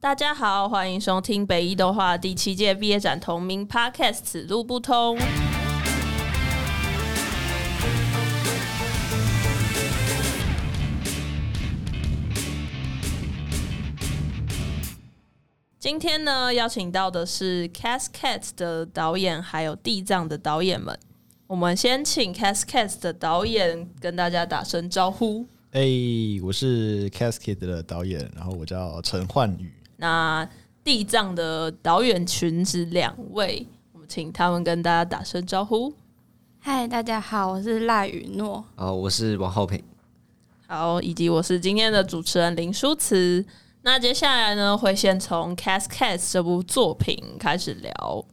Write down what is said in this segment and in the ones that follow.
大家好，欢迎收听北艺动画第七届毕业展同名 Podcast《此路不通》。今天呢，邀请到的是《Cascade》的导演，还有《地藏》的导演们。我们先请《Cascade》的导演跟大家打声招呼。哎、我是 Cascade 的导演，然后我叫陈焕宇。那《地藏》的导演群是两位，我们请他们跟大家打声招呼。嗨，大家好，我是赖雨诺。哦，我是王浩平。好，以及我是今天的主持人林舒慈。那接下来呢，会先从《Cascade》这部作品开始聊。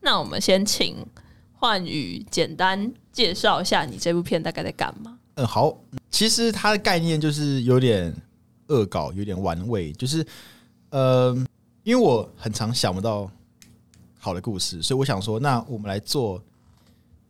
那我们先请幻宇简单介绍一下你这部片大概在干嘛。嗯，好，其实它的概念就是有点恶搞，有点玩味，就是呃，因为我很常想不到好的故事，所以我想说，那我们来做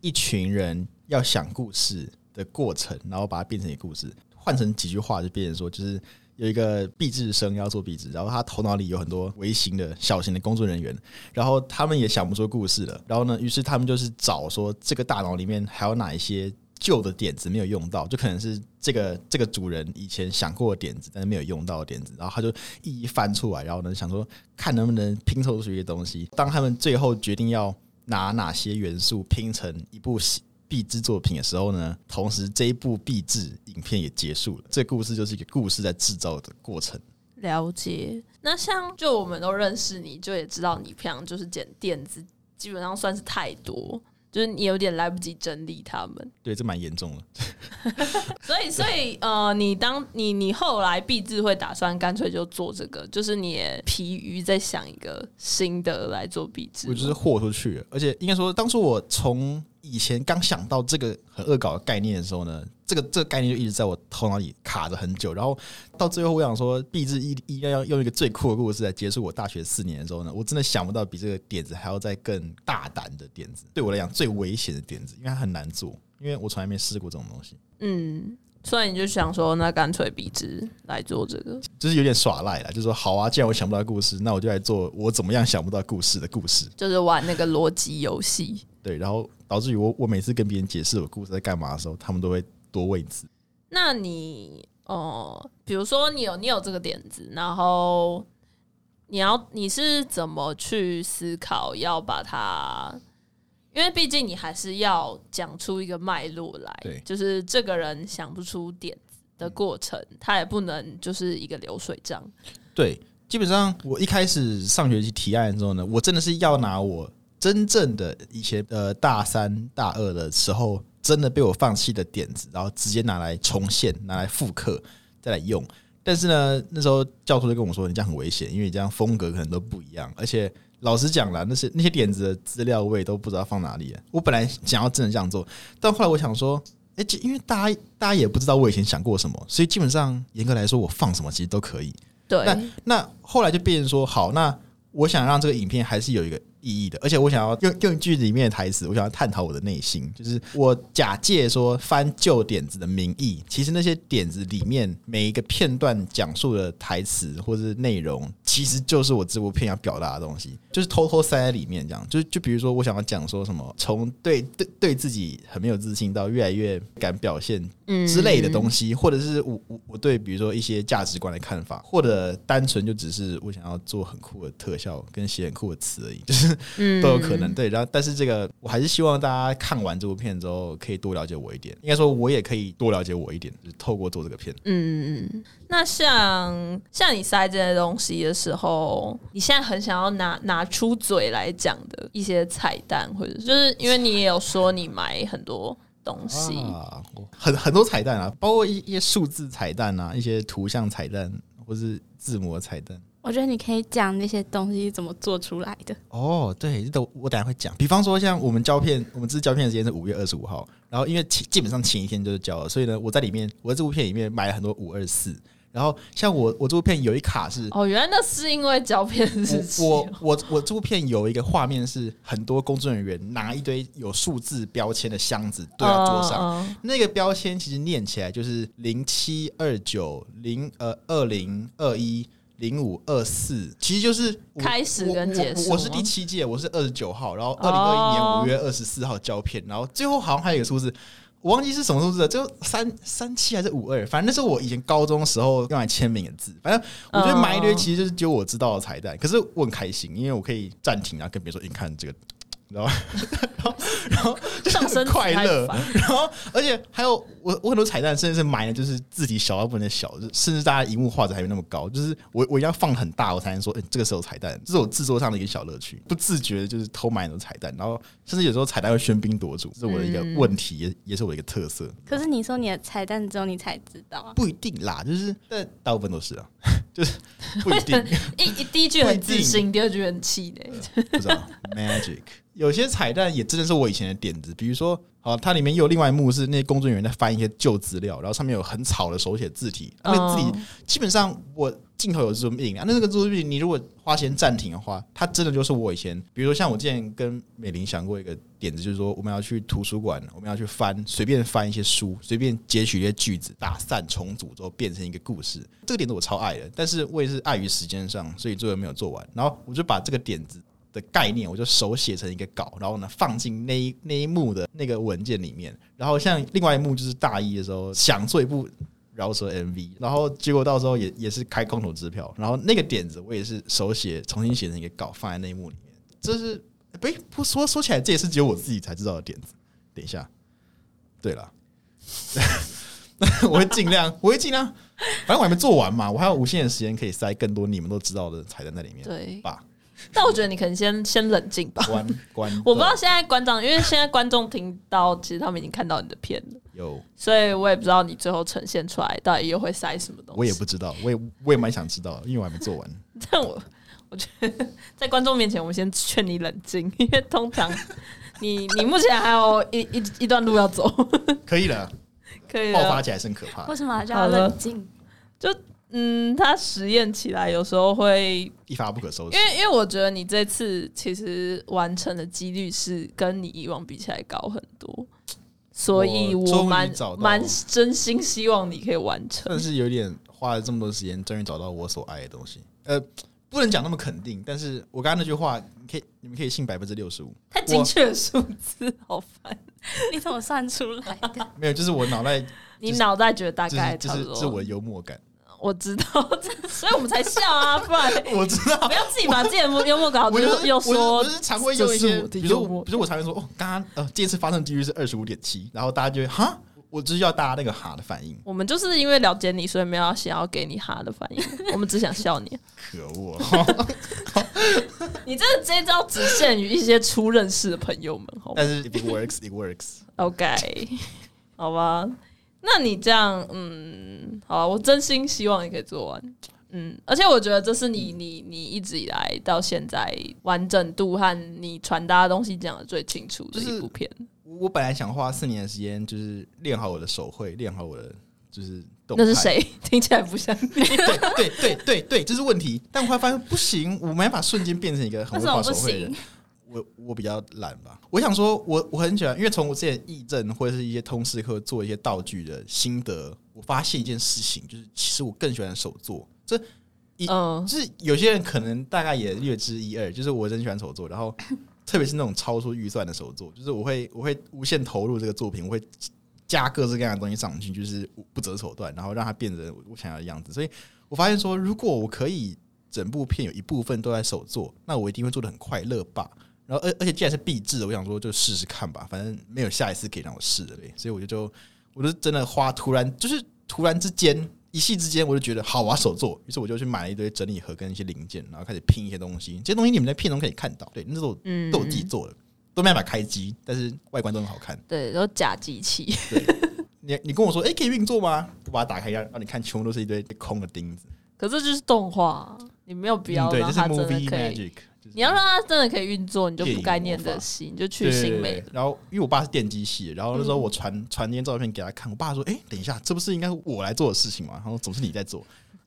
一群人要想故事的过程，然后把它变成一个故事，换成几句话就变成说，就是有一个毕制生要做毕制，然后他头脑里有很多微型的小型的工作人员，然后他们也想不出故事了，然后呢，于是他们就是找说这个大脑里面还有哪一些旧的点子没有用到，就可能是这个这个主人以前想过的点子，但是没有用到的点子，然后他就一一翻出来，然后呢想说看能不能拼凑出一些东西。当他们最后决定要拿哪些元素拼成一部戏毕制作品的时候呢，同时这一部毕制影片也结束了。这故事就是一个故事在制造的过程。了解。那像就我们都认识你，就也知道你平常就是剪电子，基本上算是太多，就是你有点来不及整理他们。对，这蛮严重的。所以，所以，呃，你当你你后来毕志会打算干脆就做这个，就是你也疲于在想一个新的来做壁纸。我就是豁出去了，而且应该说，当初我从以前刚想到这个很恶搞的概念的时候呢，这个这个概念就一直在我头脑里卡着很久。然后到最后，我想说，毕志一一定要用一个最酷的故事来结束我大学四年的时候呢，我真的想不到比这个点子还要再更大胆的点子，对我来讲最危险的点子，因为它很难做，因为我从来没试过这种东西，嗯，所以你就想说，那干脆笔直来做这个。就是有点耍赖了，就是说好啊，既然我想不到故事，那我就来做我怎么样想不到故事的故事。就是玩那个逻辑游戏。对，然后导致于我我每次跟别人解释我故事在干嘛的时候，他们都会多位置。那你哦，比如说你有你有这个点子，然后你要你是怎么去思考要把它？因为毕竟你还是要讲出一个脉络来对，就是这个人想不出点子的过程，他也不能就是一个流水账。对，基本上我一开始上学期提案的时候呢，我真的是要拿我真正的以前呃大三大二的时候真的被我放弃的点子，然后直接拿来重现，拿来复刻，再来用。但是呢，那时候教授就跟我说，你这样很危险，因为你这样风格可能都不一样，而且老实讲啦，那些那些点子的资料我也都不知道放哪里了。我本来想要真的这样做，但后来我想说，哎、因为大家大家也不知道我以前想过什么，所以基本上严格来说，我放什么其实都可以。对，那那后来就变成说，好，那我想让这个影片还是有一个意义的，而且我想要用用剧里面的台词，我想要探讨我的内心，就是我假借说翻旧点子的名义，其实那些点子里面每一个片段讲述的台词或是内容，其实就是我这部片要表达的东西，就是偷偷塞在里面，这样，就就比如说我想要讲说什么，从对对对自己很没有自信到越来越敢表现嗯之类的东西，或者是我我我对比如说一些价值观的看法，或者单纯就只是我想要做很酷的特效跟写很酷的词而已，就是嗯都有可能。对，然后但是这个我还是希望大家看完这部片之后可以多了解我一点，应该说我也可以多了解我一点，就是透过做这个片。嗯嗯嗯。那像像你塞这些东西的时候，你现在很想要拿拿出嘴来讲的一些彩蛋，或者就是因为你也有说你买很多东西，啊，很很多彩蛋啊，包括一一些数字彩蛋啊，一些图像彩蛋，或是字模彩蛋。我觉得你可以讲那些东西怎么做出来的。哦，对，这我等下会讲。比方说，像我们胶片，我们这次胶片的时间是五月二十五号，然后因为前基本上前一天就是交了，所以呢，我在里面，我在这部片里面买了很多五二四。然后像我我这部片有一卡是，哦，原来那是因为胶片日期我我我我这部片有一个画面是很多工作人员拿一堆有数字标签的箱子堆在桌上，那个标签其实念起来就是零七二九零呃二零二一。零五二四，其实就是我开始跟结束我我是第七届，我是二十九号，然后二零二一年哦五月二十四号胶片，然后最后好像还有一个数字。我忘记是什么数字了，就三三七还是五二，反正那是我以前高中时候用来签名的字。反正我觉得埋一堆其实就是只有我知道的彩蛋，可是我很开心，因为我可以暂停，然后跟别人说：“你看这个。” 然后，然后，上身很快乐然后，而且还有我我很多彩蛋，甚至是埋的就是字体小到不能小，就甚至大家荧幕画质还没那么高，就是我我一定要放很大，我才能说，哎、这个时候彩蛋，这是我制作上的一个小乐趣，不自觉的就是偷买很多彩蛋，然后甚至有时候彩蛋会喧宾夺主，这是我的一个嗯问题，也也是我的一个特色。可是你说你的彩蛋只有你才知道啊，不一定啦，就是但大部分都是啊，就是不一定，一一第一句很自信，第二句很气馁。不知道 magic。有些彩蛋也真的是我以前的点子，比如说，好，它里面有另外一幕是那些工作人员在翻一些旧资料，然后上面有很草的手写字体，那个字体嗯基本上我镜头有 zoom in 啊，那个 zoom in 你如果花钱暂停的话，它真的就是我以前，比如说像我之前跟美玲想过一个点子，就是说我们要去图书馆，我们要去翻随便翻一些书，随便截取一些句子，打散重组之后变成一个故事。这个点子我超爱的，但是我也是碍于时间上，所以最后没有做完。然后我就把这个点子。的概念，我就手写成一个稿，然后呢放进那一那一幕的那个文件里面。然后像另外一幕就是大一的时候想做一部饶舌 MV，然后结果到时候也也是开空头支票，然后那个点子我也是手写重新写成一个稿放在那一幕里面。这是哎不说说起来，这也是只有我自己才知道的点子。等一下，对了。我会尽量，我会尽量，反正我还没做完嘛，我还有无限的时间可以塞更多你们都知道的彩蛋在里面。对，吧，但我觉得你可能先先冷静吧。关关，我不知道现在馆长，因为现在观众听到，其实他们已经看到你的片了，有，所以我也不知道你最后呈现出来到底又会塞什么东西。我也不知道，我也我也蛮想知道，因为我还没做完。但我我觉得在观众面前，我们先劝你冷静，因为通常你你目前还有一一一段路要走，可以了，可以了。爆发起来是很可怕为，什么还叫冷静？嗯，他实验起来有时候会，一发不可收拾因。为因为我觉得你这次其实完成的几率是跟你以往比起来高很多，所以我蛮蛮真心希望你可以完成但。是有点花了这么多时间，终于找到我所爱的东西。呃，不能讲那么肯定，但是我刚刚那句话，你可以你们可以信百分之六十五。太精确的数字，好烦。你怎么算出来的？没有，就是我脑袋，你脑袋觉得大就概是就差不多，是是我的幽默感。我知道，所以我们才笑啊，不然 我知道不，要自己把自己的幽默搞我就又又说我是常会用一些，比如说我，比如说我常会说，哦，刚刚呃，这次发生几率是二十五点七，然后大家就会哈，我就是要大家那个哈的反应，我们就是因为了解你，所以没有想要给你哈的反应，我们只想笑你。可恶！你这个这一招只限于一些初认识的朋友们，好吗但是 it works, it works。？OK，好吧。那你这样，嗯，好啊，我真心希望你可以做完。嗯，而且我觉得这是你你你一直以来到现在完整度和你传达的东西讲的最清楚的就是一部片。我本来想花四年的时间，就是练好我的手绘，练好我的就是动。那是谁？听起来不像你。对对对对对，这是问题。但我后来发现不行，我没办法瞬间变成一个很会画手绘的人行。？我我比较懒吧。我想说我，我很喜欢，因为从我之前议政或者是一些通识课做一些道具的心得，我发现一件事情，就是其实我更喜欢手作。这嗯，就是有些人可能大概也略知一二，就是我真喜欢手作，然后 特别是那种超出预算的手作，就是我会我会无限投入这个作品，我会加各式各样的东西上去，就是不择手段，然后让它变成我想要的样子。所以我发现说，如果我可以整部片有一部分都在手做，那我一定会做的很快乐吧。然后而而且既然是必制的，我想说就试试看吧，反正没有下一次可以让我试的嘞，所以我就就我就真的花突然就是突然之间一夕之间，我就觉得好，我要手做，于是我就去买了一堆整理盒跟一些零件，然后开始拼一些东西。这些东西你们在片中可以看到，对，那是我嗯都我自己做的，都没办法开机，但是外观都很好看。对，都假机器。对，你你跟我说，哎、可以运作吗？我把它打开，让让你看，全部都是一堆空的钉子。可这就是动画，你没有必要嗯对，这是 movie。magic。就是你要让它真的可以运作，你就不该念的戏，你就去新美。然后，因为我爸是电机系的，然后那时候嗯我传传那些照片给他看，我爸说：“哎、等一下，这不是应该我来做的事情吗？”然后总是你在做。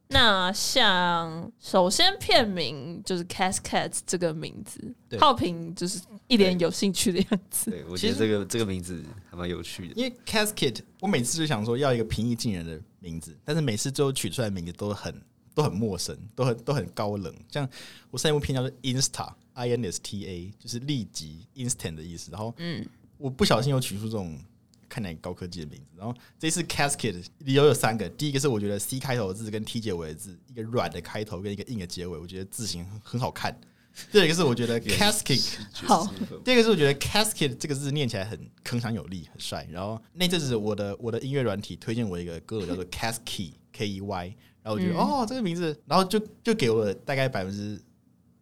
那像首先片名就是 Cascade 这个名字，对浩平就是一脸有兴趣的样子。对，我其实觉得这个这个名字还蛮有趣的。因为 casket，我每次就想说要一个平易近人的名字，但是每次最后取出来的名字都很都很陌生，都很都很高冷。像我上一部片叫做 Insta，I N S T A，就是立即 instant 的意思。然后嗯，我不小心有取出这种看起来高科技的名字。然后这次 Casket 理由有三个，第一个是我觉得 C 开头的字跟 T 结尾的字，一个软的开头跟一个硬的结尾，我觉得字形很很好看。第二个是我觉得 Cascade 好第二个是我觉得 casket 这个字念起来很铿锵有力，很帅。然后那阵子我的我的音乐软体推荐我一个歌手叫做 Casky K E Y，然后我觉得、嗯哦这个名字，然后就就给我大概百分之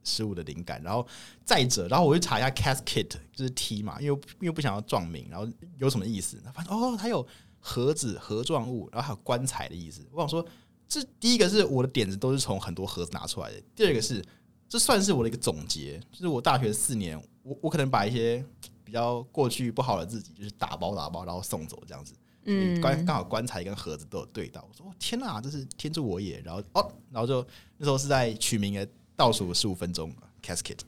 十五的灵感。然后再者，然后我就查一下 casket 就是 T 嘛，因为因为不想要撞名，然后有什么意思？发现哦，它有盒子、盒状物，然后还有棺材的意思。我想说，这第一个是我的点子都是从很多盒子拿出来的，第二个是。这算是我的一个总结，就是我大学四年，我我可能把一些比较过去不好的自己，就是打包打包，然后送走这样子。嗯，刚刚好棺材跟盒子都有对到。我说哦天哪，这是天助我也！然后哦，然后就那时候是在取名的倒数十五分钟，casket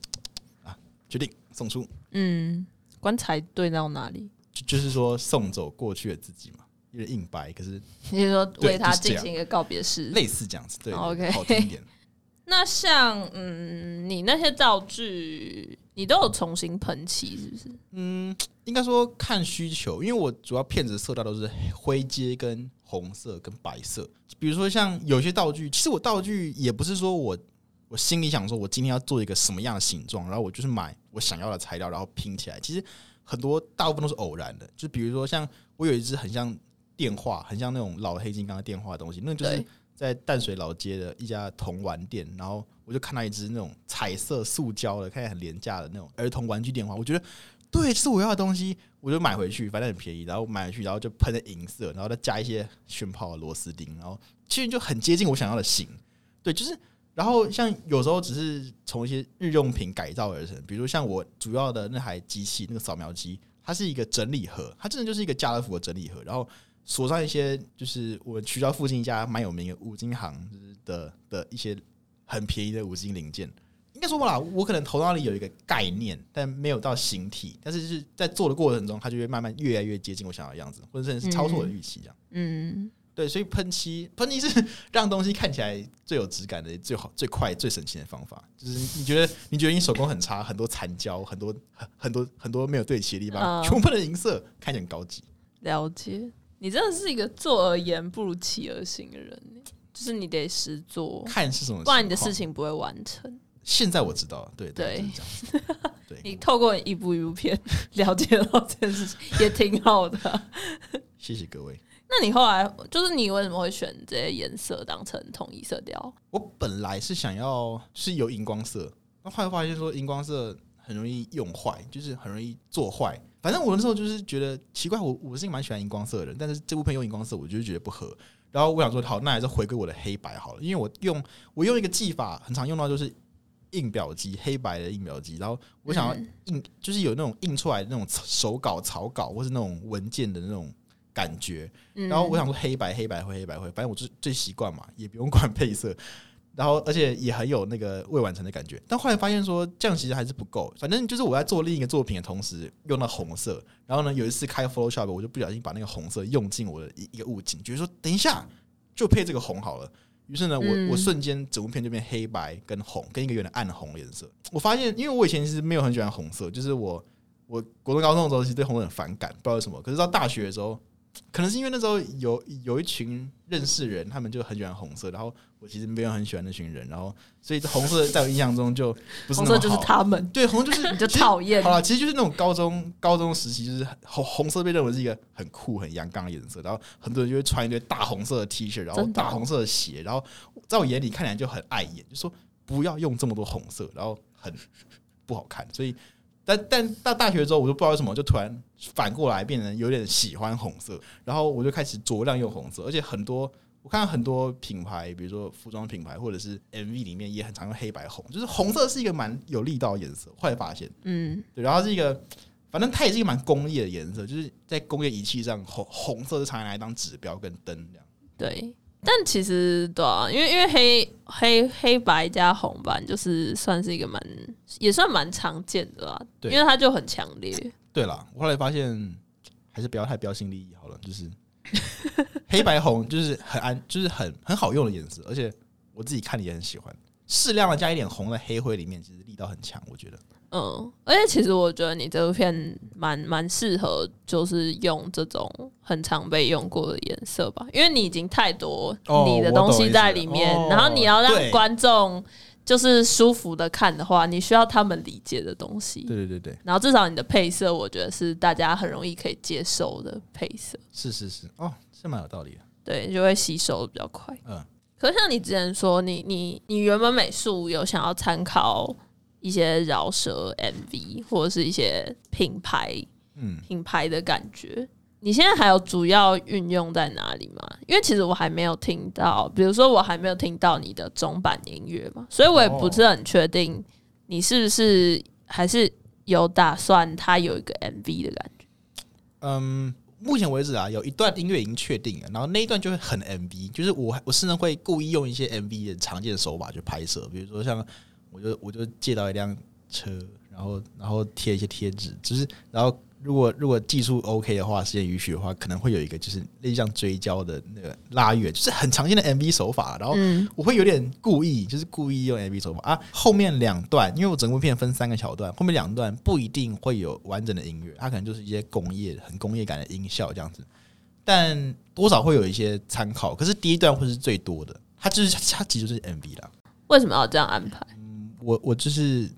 啊，决定送出，嗯，棺材对到哪里？就就是说送走过去的自己嘛，有点硬白，可是你是说为他进行一个告别式？类似这样子，对 OK 好听一点。那像嗯，你那些道具，你都有重新喷漆是不是？嗯，应该说看需求，因为我主要片子色调都是灰阶、跟红色、跟白色。比如说像有些道具，其实我道具也不是说我我心里想说我今天要做一个什么样的形状，然后我就是买我想要的材料，然后拼起来。其实很多大部分都是偶然的，就比如说像我有一只很像电话，很像那种老黑金刚的电话的东西，那就是对在淡水老街的一家童玩店，然后我就看到一只那种彩色塑胶的，看起来很廉价的那种儿童玩具电话，我觉得对，是我要的东西，我就买回去，反正很便宜，然后买回去，然后就喷了银色，然后再加一些炫炮的螺丝钉，然后其实就很接近我想要的型。对，就是，然后像有时候只是从一些日用品改造而成，比如像我主要的那台机器，那个扫描机，它是一个整理盒，它真的就是一个家乐福的整理盒，然后锁上一些就是我们学校附近一家蛮有名的五金行就是的的一些很便宜的五金零件。应该说吧啦，我可能头脑里有一个概念，但没有到形体，但是就是在做的过程中，它就会慢慢越来越接近我想要的样子，或者甚至是超出我的预期这样。嗯，对，所以喷漆，喷漆是让东西看起来最有质感的、最好、最快、最省钱的方法。就是你觉得你觉得你手工很差，很多残胶，很多很很多很多没有对齐的地方，嗯全部喷的银色，看起来很高级。了解。你真的是一个做而言不如起而行的人，就是你得实做，看是什么，不然你的事。情不会完成。现在我知道了，对对。对，你透过一部一部片了解到这件事情，也挺好的啊。谢谢各位。那你后来就是你为什么会选这些颜色当成统一色调？我本来是想要是有荧光色，那后来发现说荧光色很容易用坏，就是很容易做坏。反正我那时候就是觉得奇怪，我我是一个蛮喜欢荧光色的人，但是这部片用荧光色，我就是觉得不合。然后我想说，好，那还是回归我的黑白好了，因为我用我用一个技法很常用到就是印表机，黑白的印表机。然后我想要嗯印，就是有那种印出来的那种手稿、草稿，或是那种文件的那种感觉。嗯然后我想说黑白黑白灰黑白灰，反正我最最习惯嘛，也不用管配色。然后而且也很有那个未完成的感觉，但后来发现说这样其实还是不够。反正就是我在做另一个作品的同时用到红色，然后呢有一次开 Photoshop，我就不小心把那个红色用进我的一一个物件，觉得说等一下就配这个红好了。于是呢，我、嗯我瞬间整部片就变黑白跟红，跟一个有点暗红的颜色。我发现，因为我以前其实没有很喜欢红色，就是我我国中高中的时候其实对红色很反感，不知道为什么。可是到大学的时候，可能是因为那时候有有一群认识人，他们就很喜欢红色，然后我其实没有很喜欢那群人，然后所以红色在我印象中就不是红色就是他们，对红就是 你就讨厌。好了，其实就是那种高中高中时期，就是红红色被认为是一个很酷、很阳刚的颜色，然后很多人就会穿一堆大红色的 T 恤，然后大红色的鞋，然后在我眼里看起来就很碍眼，就说不要用这么多红色，然后很不好看。所以，但但到大学之后，我就不知道为什么，就突然反过来变成有点喜欢红色，然后我就开始酌量用红色，而且很多。我看到很多品牌，比如说服装品牌或者是 MV 里面也很常用黑白红，就是红色是一个蛮有力道的颜色。后来发现，嗯，对，然后是一个，反正它也是一个蛮工业的颜色，就是在工业仪器上，红红色是常拿来当指标跟灯这样。对。但其实对啊，因为因为黑黑黑白加红吧就是算是一个蛮也算蛮常见的啦，对因为它就很强烈。对啦，我后来发现还是不要太标新立异好了，就是 黑白红就是很安，就是很很好用的颜色，而且我自己看也很喜欢。适量的加一点红的黑灰里面，其实力道很强，我觉得。嗯，而且其实我觉得你这部片蛮蛮适合，就是用这种很常被用过的颜色吧，因为你已经太多哦你的东西在里面，然后你要让观众就是舒服的看的话，你需要他们理解的东西。对对对对，然后至少你的配色，我觉得是大家很容易可以接受的配色，是是是，哦，是蛮有道理的。对，就会吸收的比较快。嗯，可是像你之前说，你你你原本美术有想要参考一些饶舌 MV 或者是一些品牌嗯，品牌的感觉，你现在还有主要运用在哪里吗？因为其实我还没有听到，比如说我还没有听到你的中版音乐嘛，所以我也不是很确定你是不是还是有打算它有一个 MV 的感觉。嗯，目前为止啊，有一段音乐已经确定了，然后那一段就会很 MV，就是我我甚至会故意用一些 MV 的常见的手法去拍摄，比如说像我就我就借到一辆车，然后然后贴一些贴纸，就是然后如果如果技术 OK 的话，时间允许的话，可能会有一个就是类似像追焦的那个拉远，就是很常见的 MV 手法，然后嗯我会有点故意，就是故意用 MV 手法啊。后面两段，因为我整部片分三个桥段，后面两段不一定会有完整的音乐，它可能就是一些工业、很工业感的音效这样子，但多少会有一些参考。可是第一段会是最多的，它就是它其实就是 MV 啦。为什么要这样安排？我我就是，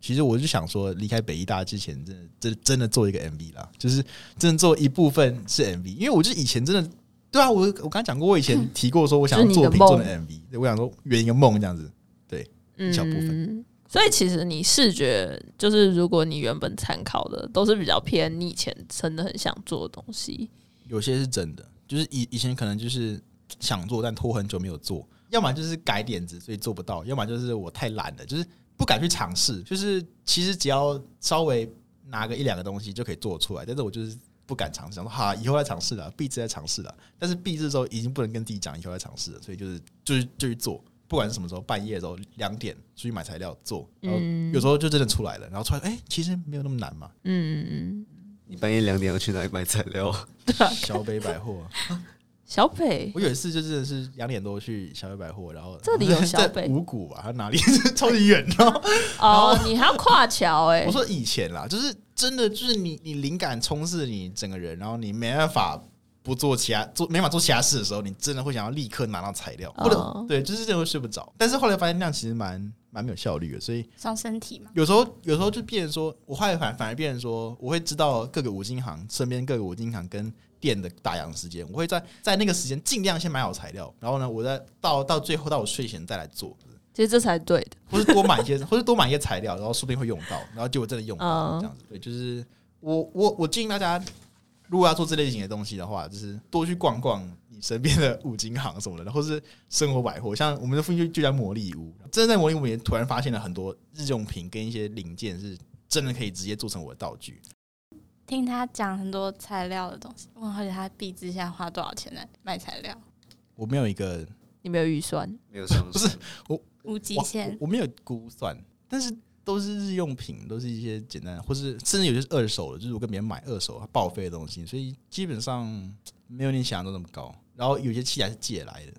其实我就想说，离开北医大之前，真的真真的做一个 MV 啦，就是真的做一部分是 MV，因为我就以前真的，对啊，我我刚刚讲过，我以前提过说我想要 作品做的 MV，对我想说圆一个梦这样子，对，一小部分。所以其实你视觉就是，如果你原本参考的都是比较偏你以前真的很想做的东西，有些是真的，就是以以前可能就是想做，但拖很久没有做，要么就是改点子所以做不到，要么就是我太懒了，就是不敢去尝试。就是其实只要稍微拿个一两个东西就可以做出来，但是我就是不敢尝试，想说哈以后再尝试了，闭制再尝试了。但是闭制之后已经不能跟自己讲以后再尝试了，所以就是就是就去做，不管是什么时候，半夜的时候两点出去买材料做，然后嗯有时候就真的出来了，然后出来哎、其实没有那么难嘛，嗯嗯嗯你半夜两点要去哪里买材料？小北百货。嗯，小北。我有一次就真的是两点多去小北百货，然后这里有 小北？五谷吧，它哪里？超级远，然后哦，你还要跨桥哎、我说以前啦，就是真的就是你你灵感充斥你整个人，然后你没办法不做其他做没法做其他事的时候，你真的会想要立刻拿到材料，或者哦对，就是真的会睡不着。但是后来发现那样其实蛮蛮没有效率的，所以伤身体嘛。有时候有时候就变成说，我后来反反而变成说，我会知道各个五金行身边各个五金行跟店的打烊时间，我会在在那个时间尽量先买好材料，然后呢，我再到到最后到我睡前再来做，其实这才对的。或是多买一些，或是多买一些材料，然后说不定会用到，然后结果真的用到嗯这样子。对，就是我我我建议大家，如果要做这类型的东西的话，就是多去逛逛你身边的五金行什么的，或是生活百货，像我们的附近就就叫魔力屋，真的在魔力屋里面突然发现了很多日用品跟一些零件是真的可以直接做成我的道具。听他讲很多材料的东西，我很好奇他毕制现在花多少钱来买材料，我没有一个你没有预算，没有上不是无极我限。我我没有估算，但是都是日用品，都是一些简单的，或是甚至有些是二手的，就是我跟别人买二手它报废的东西，所以基本上没有你想象中那么高。然后有些器材是借来的，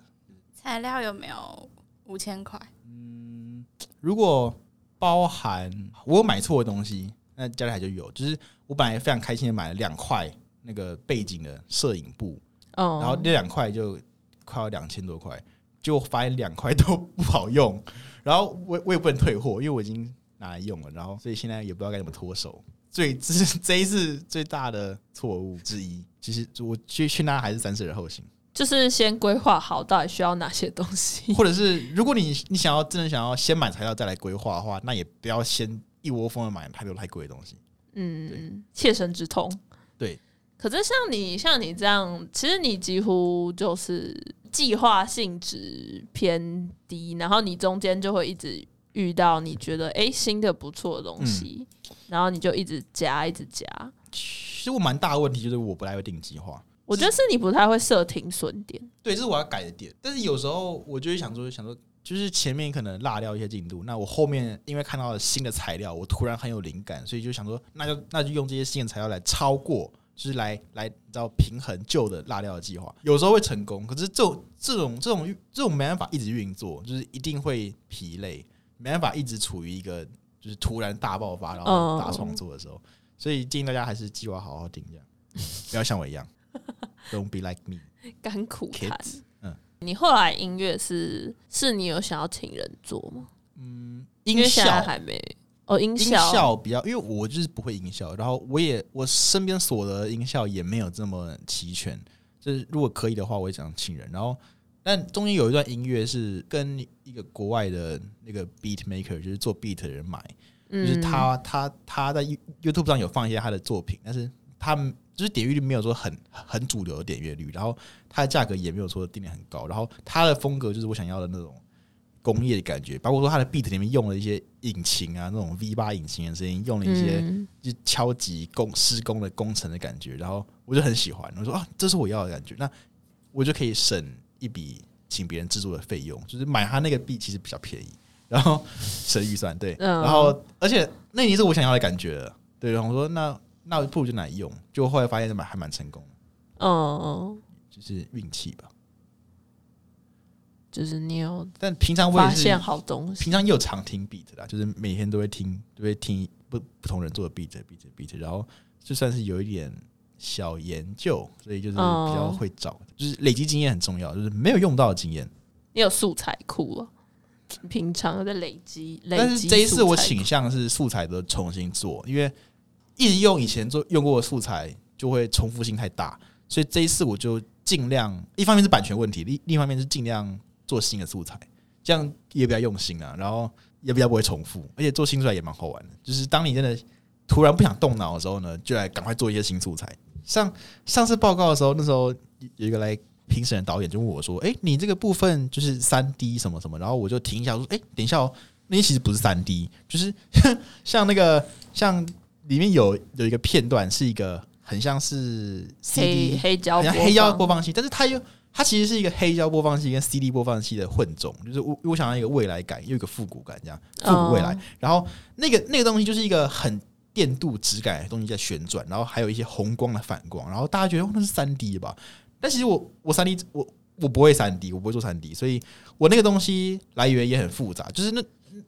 材料有没有五千块？嗯如果包含我有买错的东西，那家里还就有。就是我本来非常开心的买了两块那个背景的摄影布，嗯，然后那两块就快要两千多块，结果发现两块都不好用，然后我我也不能退货，因为我已经拿来用了，然后所以现在也不知道该怎么脱手。最 这是这一次最大的错误之一，其实我去去那还是三思而后行，就是先规划好到底需要哪些东西。或者是如果你你想要真的想要先买材料再来规划的话，那也不要先一窝蜂的买太多太贵的东西。嗯，切身之痛。对。可是像你像你这样，其实你几乎就是计划性质偏低，然后你中间就会一直遇到你觉得诶新的不错的东西，然后你就一直加一直加。其实我蛮大的问题就是我不太会定计划，我觉得是你不太会设停损点。对，这是我要改的点。但是有时候我就会想说，想说，就是前面可能落掉一些进度，那我后面因为看到了新的材料，我突然很有灵感，所以就想说，那就那就用这些新的材料来超过就是来来，你知道平衡旧的落掉的计划，有时候会成功，可是这种这种这种这种没办法一直运作，就是一定会疲累，没办法一直处于一个就是突然大爆发然后大创作的时候，所以建议大家还是计划好好定这样，不要像我一样，Don't be like me。干苦谈 Kids。嗯，你后来音乐是是你有想要请人做吗？嗯音效还没哦，音音效效比较，因为我就是不会音效，然后我也我身边所的音效也没有这么齐全。就是如果可以的话，我也想请人。然后，但中间有一段音乐是跟一个国外的那个 beat maker，就是做 beat 的人买，就是嗯他他他在 You- YouTube 上有放一些他的作品，但是他们就是点阅率没有说很很主流的点阅率，然后它的价格也没有说定的很高，然后它的风格就是我想要的那种工业的感觉，包括说它的 beat 里面用了一些引擎啊，那种 V 八引擎的声音，用了一些嗯。就敲击工施工的工程的感觉，然后我就很喜欢，我说啊，这是我要的感觉，那我就可以省一笔请别人制作的费用，就是买它那个币其实比较便宜，然后 省预算对，嗯。然后而且那已经是我想要的感觉了，对，然后我说那那不如就拿来用，就后来发现蛮还蛮成功的，嗯，就是运气吧。就是你有但平常我也是现好东西，平常也有常听 beat 啦，就是每天都会听，都会听不不同人做的 beat beat beat，然后就算是有一点小研究，所以就是比较哦会找，就是累积经验很重要，就是没有用到的经验。你有素材库了，你平常有在累积，累积但是这一次我素材倾向是素材都重新做，因为一直用以前做用过的素材就会重复性太大，所以这一次我就尽量，一方面是版权问题，另另一方面是尽量做新的素材，这样也比较用心啊，然后也比较不会重复，而且做新素材也蛮好玩的。就是当你真的突然不想动脑的时候呢，就来赶快做一些新素材。上上次报告的时候，那时候有一个来评审的导演就问我说：“哎、你这个部分就是三 D 什么什么？”然后我就停一下说：“哎、等一下哦，那其实不是三 D，就是 像那个像里面有有一个片段是一个很像是 CD 黑黑胶播放，好像黑胶播放器，但是它又它其实是一个黑胶播放器跟 CD 播放器的混种，就是我我想要一个未来感，又有一个复古感，这样复古未来。哦然后那个那个东西就是一个很电镀质感的东西在旋转，然后还有一些红光的反光，然后大家觉得哦那是三 D 吧？但其实我我三 D 我我不会三 D，我不会做三 D，所以我那个东西来源也很复杂，就是那。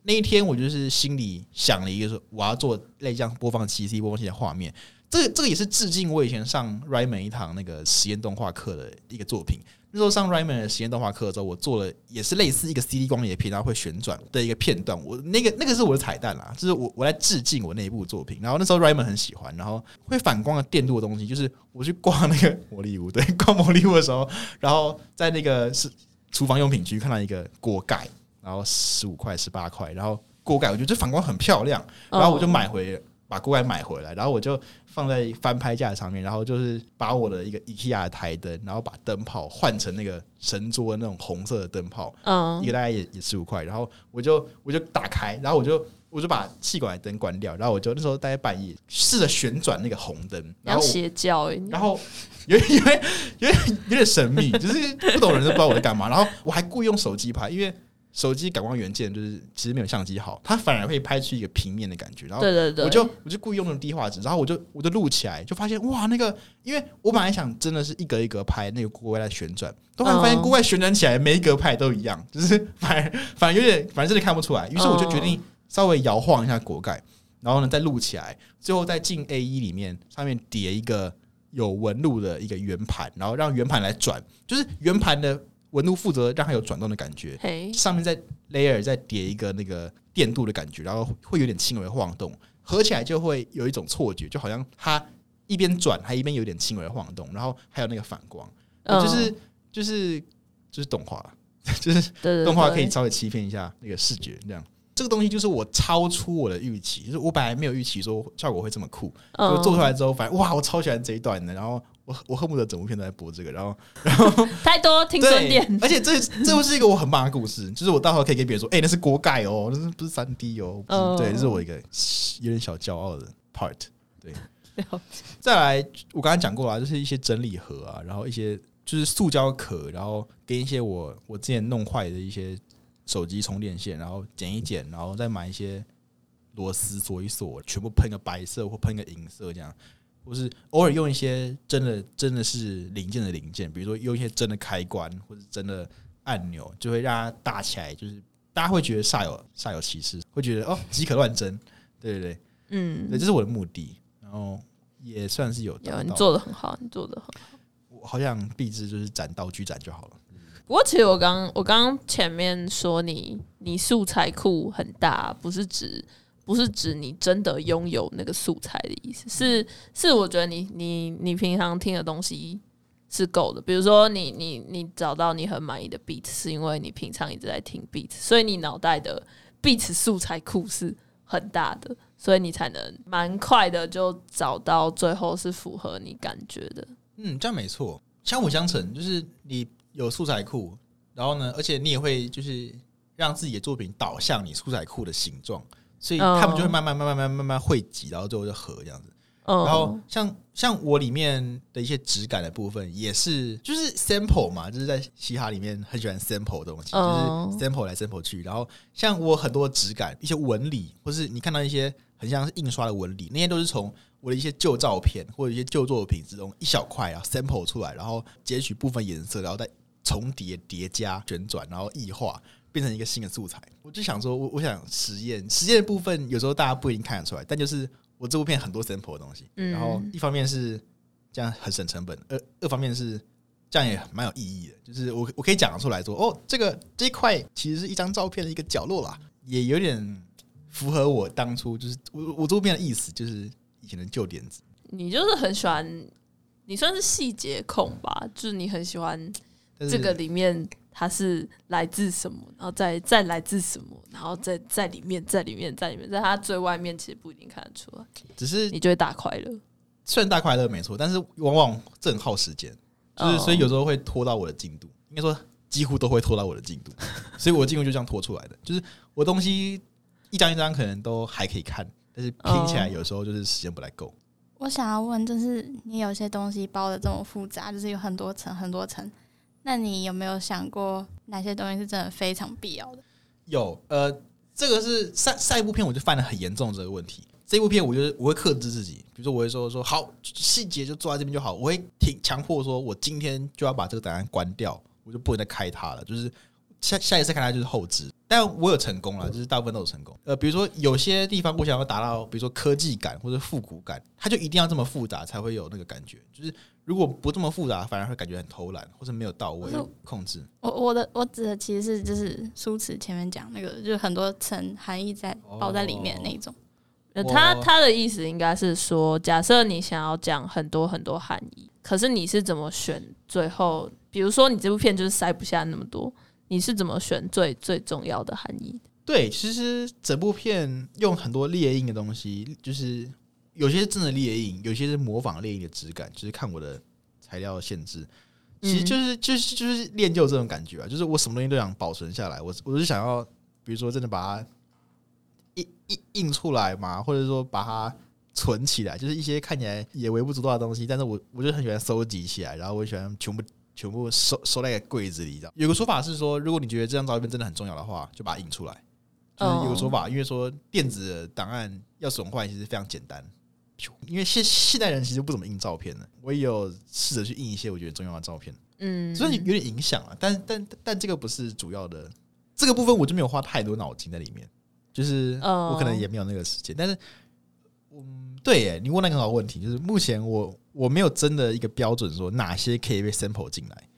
那一天我就是心里想了一个说，我要做类像播放器、CD 播放器的画面，这个这个也是致敬我以前上 Ryman 一堂那个实验动画课的一个作品。那时候上 Ryman 的实验动画课的时候，我做了也是类似一个 CD 光碟片，然后会旋转的一个片段。我那个那个是我的彩蛋啦，就是我我在致敬我那一部作品。然后那时候 Ryman 很喜欢，然后会反光的电镀的东西，就是我去逛那个魔力屋，对，逛魔力屋的时候，然后在那个是厨房用品区看到一个锅盖，然后十五块、十八块，然后锅盖我觉得这反光很漂亮，然后我就买回把锅盖买回来，然后我就放在翻拍架上面，然后就是把我的一个 IKEA 的台灯，然后把灯泡换成那个神桌那种红色的灯泡，嗯一个大概也也十五块，然后我就我就打开，然后我就我就把气管灯关掉，然后我就那时候大概半夜试着旋转那个红灯，然后我要邪教哎，你。然后有点有点有点有点神秘，就是不懂的人都不知道我在干嘛。然后我还故意用手机拍，因为手机感光元件就是其实没有相机好，它反而会拍出一个平面的感觉。然后对对对，我就我就故意用那种低画质，然后我就我就录起来，就发现哇，那个因为我本来想真的是一格一格拍那个锅盖在旋转，突然发现嗯锅盖旋转起来每一格拍都一样，就是反 而反而有点反正真的看不出来。于是我就决定稍微摇晃一下锅盖，然后呢再录起来，最后再进 A 一里面上面叠一个有纹路的一个圆盘，然后让圆盘来转，就是圆盘的纹路负责让它有转动的感觉，嘿，上面再 layer 再叠一个那个电镀的感觉，然后会有点轻微晃动，合起来就会有一种错觉，就好像它一边转还一边有点轻微晃动，然后还有那个反光，嗯。就是就是就是动画，就是动画可以稍微欺骗一下那个视觉，这样。这个东西就是我超出我的预期，就是我本来没有预期说效果会这么酷，就嗯做出来之后，反正哇，我超喜欢这一段的，然后我我恨不得整部片都在播这个，然后然后 太多听孙对店，，而且这这不是一个我很棒的故事，就是我到时候可以跟别人说，哎、那是锅盖哦，那是不是三 D 哦？嗯对，这是我一个有点小骄傲的 part。对再来，我刚才讲过了，就是一些整理盒啊，然后一些就是塑胶壳，然后跟一些我我之前弄坏的一些手机充电线，然后剪一剪，然后再买一些螺丝锁一锁，全部喷个白色或喷个银色这样。或是偶尔用一些真的真的是零件的零件，比如说用一些真的开关或者真的按钮，就会让它大起来，就是大家会觉得煞有煞有其事，会觉得哦即可乱真，对对对，嗯对，，这是我的目的，然后也算是有有你做的很好，你做的很好。我好像壁纸就是展道具展就好了。不过其实我刚我刚刚前面说你你素材库很大，不是指不是指你真的拥有那个素材的意思，是是我觉得你你你平常听的东西是够的。比如说你你你找到你很满意的 beat，是因为你平常一直在听 beat，所以你脑袋的 beat 素材库是很大的，所以你才能蛮快的就找到最后是符合你感觉的。嗯，这样没错，相辅相成，就是你有素材库，然后呢，而且你也会就是让自己的作品导向你素材库的形状，所以他们就会慢慢慢慢慢慢慢慢汇集，然后最后就合这样子。然后像像我里面的一些质感的部分，也是就是 sample 嘛，就是在嘻哈里面很喜欢 sample 的东西，就是 sample 来 sample 去。然后像我很多质感，一些纹理，或是你看到一些很像是印刷的纹理，那些都是从我的一些旧照片或者一些旧作品之中一小块啊 sample 出来，然后截取部分颜色，然后再重叠叠加旋转，然后异化，变成一个新的素材，我就想说，我我想实验实验的部分，有时候大家不一定看得出来，但就是我这部片很多 sample 的东西，嗯然后一方面是这样很省成本，二二方面是这样也蛮有意义的，就是我我可以讲得出来说，哦，这个这一块其实是一张照片的一个角落啦，也有点符合我当初就是我我这部片的意思，就是以前的旧点子。你就是很喜欢，你算是细节控吧，就是你很喜欢这个里面它是来自什么，然后再再来自什么，然后再在里面，在里面，在里面，在它最外面其实不一定看得出来，只是你就会大快乐。虽然大快乐没错，但是往往这很耗时间，就是哦所以有时候会拖到我的进度，应该说几乎都会拖到我的进度，所以我进度就这样拖出来的。就是我东西一张一张可能都还可以看，但是拼起来有时候就是时间不太够。我想要问，就是你有些东西包的这么复杂，就是有很多层很多层，那你有没有想过哪些东西是真的非常必要的？有呃，这个是上上一部片我就犯了很严重的这个问题。这部片我就是我会克制自己，比如说我会说说好细节就坐在这边就好，我会挺强迫说我今天就要把这个档案关掉，我就不能再开它了，就是下下一次看它就是后置。但我有成功了，就是大部分都有成功。呃，比如说有些地方我想要达到，比如说科技感或者复古感，它就一定要这么复杂才会有那个感觉。就是如果不这么复杂，反而会感觉很偷懒或者没有到位控制。我我的我指的其实是就是书词前面讲那个，就是很多层含义在包在里面的那种。呃他他的意思应该是说，假设你想要讲很多很多含义，可是你是怎么选？最后，比如说你这部片就是塞不下那么多，你是怎么选最最重要的含义？对，其实整部片用很多猎印的东西，就是有些是真的猎印，有些是模仿猎印的质感，就是看我的材料限制。其实就是、就是就是练就这种感觉啊，就是我什么东西都想保存下来，我我是想要，比如说真的把它印印印出来嘛，或者说把它存起来，就是一些看起来也微不足道的东西，但是我我就很喜欢收集起来，然后我喜欢全部全部收收在柜子里。这样有个说法是说，如果你觉得这张照片真的很重要的话，就把它印出来。就是有个说法，因为说电子档案要损坏其实非常简单，因为现现代人其实不怎么印照片的。我也有试着去印一些我觉得重要的照片，嗯，所以有点影响了。但但但这个不是主要的，这个部分我就没有花太多脑筋在里面，就是哦我可能也没有那个时间。但是，嗯，对耶，你问那个很好问题，就是目前我我没有真的一个标准说哪些可以被 sample 进来。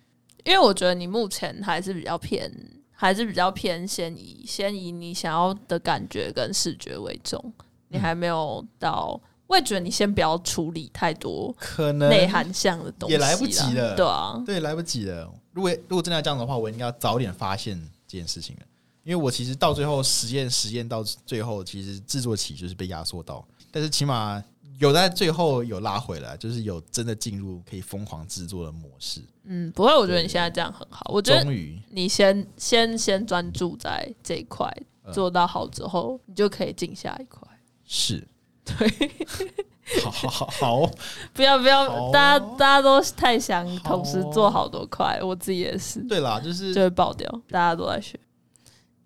因为我觉得你目前还是比较偏，还是比较偏先以先以你想要的感觉跟视觉为重，你还没有到。我也觉得你先不要处理太多可能内涵项的东西，也来不及了对啊，对，来不及了。如果如果真的要这样的话，我应该要早点发现这件事情了。因为我其实到最后实验实验到最后，其实制作期就是被压缩到，但是起码有在最后有拉回来，就是有真的进入可以疯狂制作的模式。嗯，不会，我觉得你现在这样很好。我觉得，你先先先专注在这一块，做到好之后，你就可以进下一块。是对，好好好好，不要不要，大家大家都太想同时做好多块，我自己也是，对啦，就是就会爆掉。大家都在学，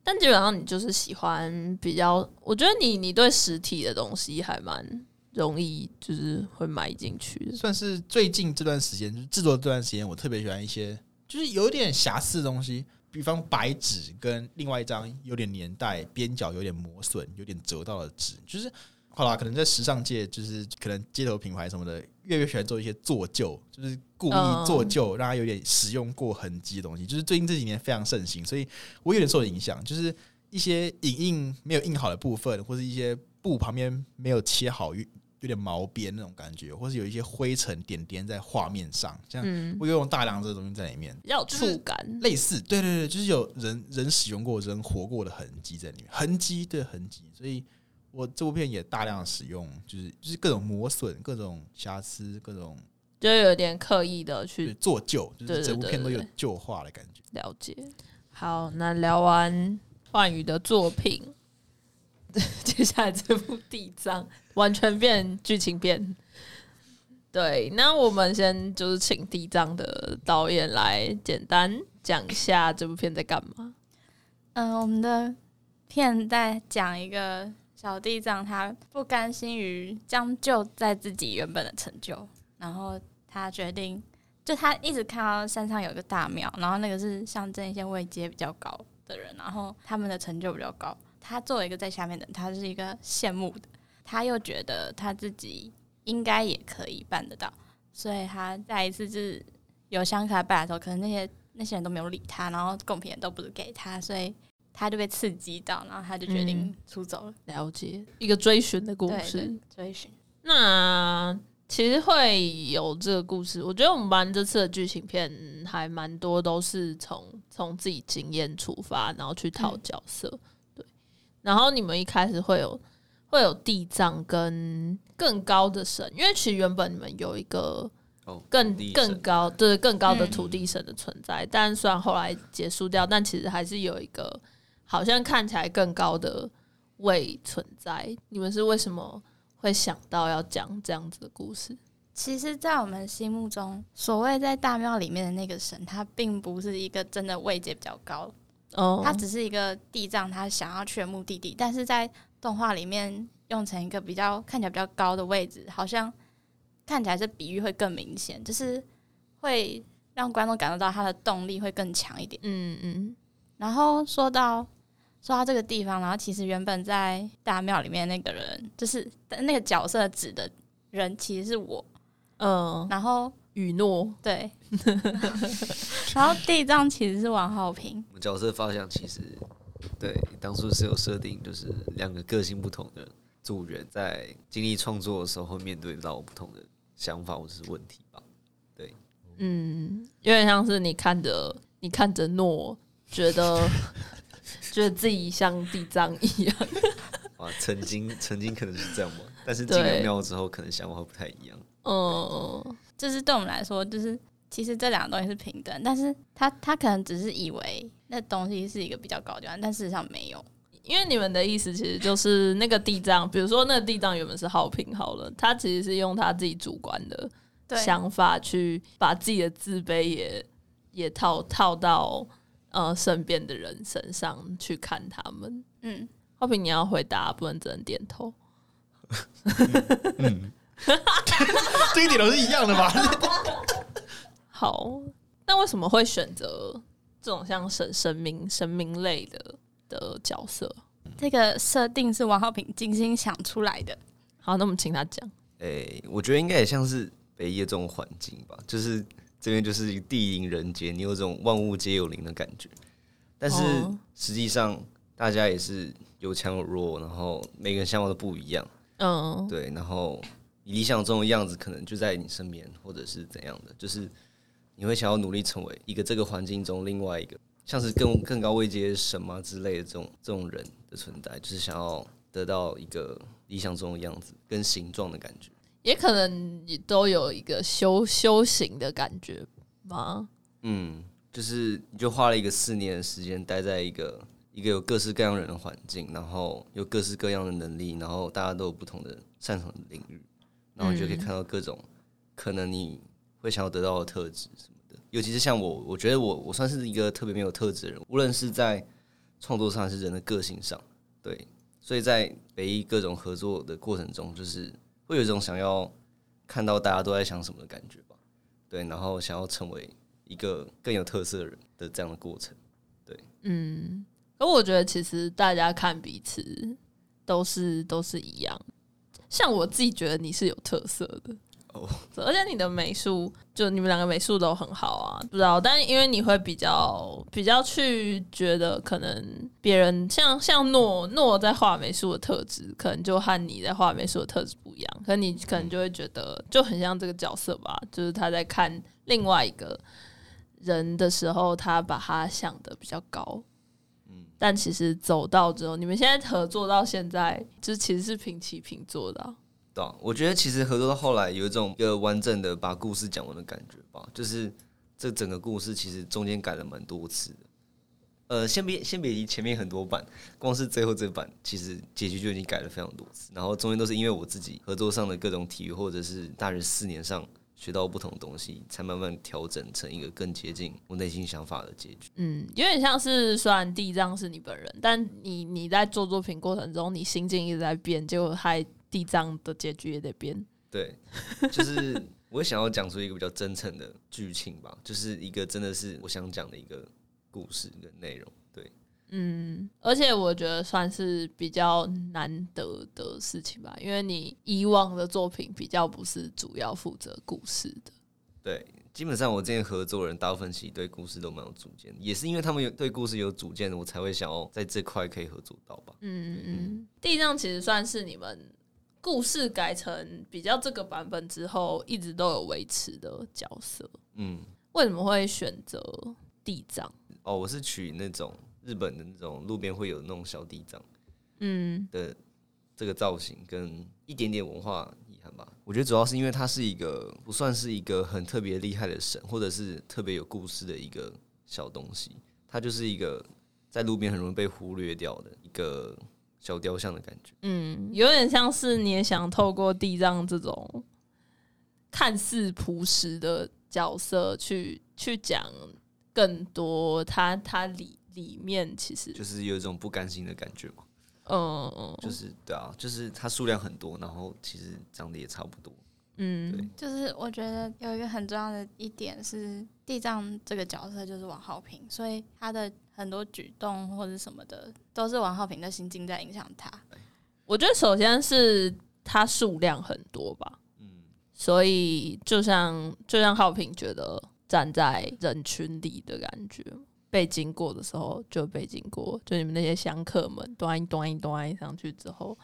但基本上你就是喜欢比较，我觉得你你对实体的东西还蛮，容易就是会买进去的？算是最近这段时间，就是制作这段时间，我特别喜欢一些就是有点瑕疵的东西，比方白纸跟另外一张有点年代、边角有点磨损、有点折到的纸，就是好啦，可能在时尚界，就是可能街头品牌什么的，越来越喜欢做一些做旧，就是故意做旧，让它有点使用过痕迹的东西，就是最近这几年非常盛行，所以我有点受影响，就是一些影印没有印好的部分，或者一些布旁边没有切好，有有点毛边那种感觉，或是有一些灰尘点点在画面上，这样嗯，我有用大量这个东西在里面。比较有就是触感。类似，对对对，就是有人人使用过、人活过的痕迹在里面，痕迹对痕迹，所以我这部片也大量使用，就是就是各种磨损、各种瑕疵、各种就有点刻意的去做旧，就是整部片都有旧化的感觉。了解。好，那聊完幻宇的作品，接下来这部《地藏》完全变剧情片。对，那我们先就是请《地藏》的导演来简单讲一下这部片在干嘛。嗯，我们的片在讲一个小地藏，他不甘心于将就在自己原本的成就，然后他决定，就他一直看到山上有个大庙，然后那个是象征一些位阶比较高的人，然后他们的成就比较高。他作为一个在下面的人，他是一个羡慕的，他又觉得他自己应该也可以办得到，所以他再一次就是有香卡办的时候，可能那些那些人都没有理他，然后贡品也都不是给他，所以他就被刺激到，然后他就决定嗯出走了。了解一个追寻的故事。追寻。那其实会有这个故事，我觉得我们班这次的剧情片还蛮多都是从从自己经验出发，然后去套嗯角色。对，然后你们一开始会有会有地藏跟更高的神，因为其实原本你们有一个哦，更更神高对更高的嗯土地神的存在，但虽然后来结束掉，但其实还是有一个好像看起来更高的位存在。你们是为什么会想到要讲这样子的故事？其实，在我们心目中，所谓在大庙里面的那个神，他并不是一个真的位阶比较高，哦，他只是一个地藏，他想要去的目的地。但是在动画里面用成一个比较看起来比较高的位置，好像看起来是比喻会更明显，就是会让观众感受到他的动力会更强一点。嗯嗯。然后说到说到这个地方，然后其实原本在大庙里面那个人，就是那个角色指的人，其实是我。嗯，然后雨诺，对，然后地藏其实是王浩平，我们角色方向其实对当初是有设定，就是两个个性不同的组员在经历创作的时候会面对到不同的想法或者是问题吧。对嗯，有点像是你看着你看着诺，觉得 觉得自己像地藏一样。啊，曾经曾经可能是这样嘛，但是进了庙之后，可能想法会不太一样。嗯，就是对我们来说，就是其实这两个东西是平等，但是他他可能只是以为那东西是一个比较高的地方，但事实上没有。因为你们的意思其实就是那个地藏，比如说那个地藏原本是好评好了，他其实是用他自己主观的，想法去把自己的自卑也也套套到呃身边的人身上去看他们。嗯，浩平，你要回答，不能只能点头。嗯，这一点都是一样的吧？好，那为什么会选择这种像神神明神明类的的角色？这个设定是王浩平精心想出来的。好，那我们请他讲。诶、我觉得应该也像是北野这种环境吧，就是这边就是一个地灵人杰，你有这种万物皆有灵的感觉。但是哦实际上，大家也是有强有弱，然后每个人想法都不一样，嗯，对。然后你理想中的样子可能就在你身边，或者是怎样的，就是你会想要努力成为一个这个环境中另外一个，像是更更高位阶什么之类的这种这种人的存在，就是想要得到一个理想中的样子跟形状的感觉。也可能你都有一个修修行的感觉吗？嗯，就是你就花了一个四年的时间待在一个一个有各式各样人的环境，然后有各式各样的能力，然后大家都有不同的擅长的领域，然后你就可以看到各种可能你会想要得到的特质什么的。尤其是像我，我觉得我我算是一个特别没有特质的人，无论是在创作上还是人的个性上，对，所以在北艺各种合作的过程中，就是会有一种想要看到大家都在想什么的感觉吧。对，然后想要成为一个更有特色的人的这样的过程。对嗯，可我觉得其实大家看彼此都是都是一样。像我自己觉得你是有特色的哦，而且你的美术就你们两个美术都很好啊，不知道，但因为你会比较比较去觉得可能别人像像诺诺在画美术的特质，可能就和你在画美术的特质不一样，可能你可能就会觉得就很像这个角色吧，就是他在看另外一个人的时候，他把他想的比较高。但其实走到之后，你们现在合作到现在，就其实是平起平坐的、我觉得其实合作到后来有一种一个完整的把故事讲完的感觉吧，就是这整个故事其实中间改了蛮多次的。呃，先别先别提前面很多版，光是最后这版，其实结局就已经改了非常多次。然后中间都是因为我自己合作上的各种体育，或者是大学四年上学到不同的东西，才慢慢调整成一个更接近我内心想法的结局。嗯，有点像是虽然地藏是你本人，但你你在做作品过程中，你心境一直在变，结果还地藏的结局也得变。对，就是 我想要讲出一个比较真诚的剧情吧，就是一个真的是我想讲的一个故事跟内容。对，嗯，而且我觉得算是比较难得的事情吧，因为你以往的作品比较不是主要负责故事的。对，基本上我之前合作的人，大部分其实对故事都蛮有主见，也是因为他们有对故事有主见，我才会想要在这块可以合作到吧。嗯嗯嗯，地藏其实算是你们故事改成比较这个版本之后，一直都有维持的角色。嗯，为什么会选择地藏？哦，我是取那种日本的那种路边会有那种小地藏嗯的这个造型，跟一点点文化遗憾吧。我觉得主要是因为它是一个不算是一个很特别厉害的神，或者是特别有故事的一个小东西，它就是一个在路边很容易被忽略掉的一个小雕像的感觉。嗯，有点像是你也想透过地藏这种看似朴实的角色去去讲更多他他里里面其实就是有一种不甘心的感觉嘛。嗯嗯就是对啊，就是它数量很多，然后其实长得也差不多。嗯对就是我觉得有一个很重要的一点是，地藏这个角色就是王浩平，所以他的很多举动或者什么的，都是王浩平的心境在影响他。我觉得首先是他数量很多吧，嗯，所以就像就像浩平觉得站在人群里的感觉，被经过的时候就被经过，就你们那些香客们端一端一端上去之后，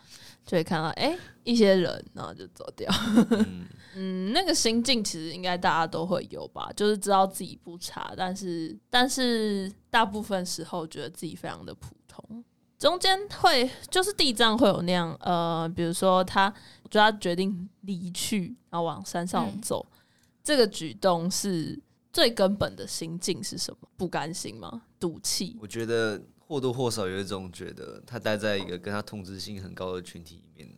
就会看到哎、诶一些人，然后就走掉。嗯 嗯，那个心境其实应该大家都会有吧，就是知道自己不差，但是但是大部分时候觉得自己非常的普通。中间会就是地藏会有那样呃，比如说他，就他决定离去，然后往山上嗯走，这个举动是最根本的心境是什么？不甘心吗？赌气？我觉得或多或少有一种觉得他待在一个跟他同质性很高的群体里面，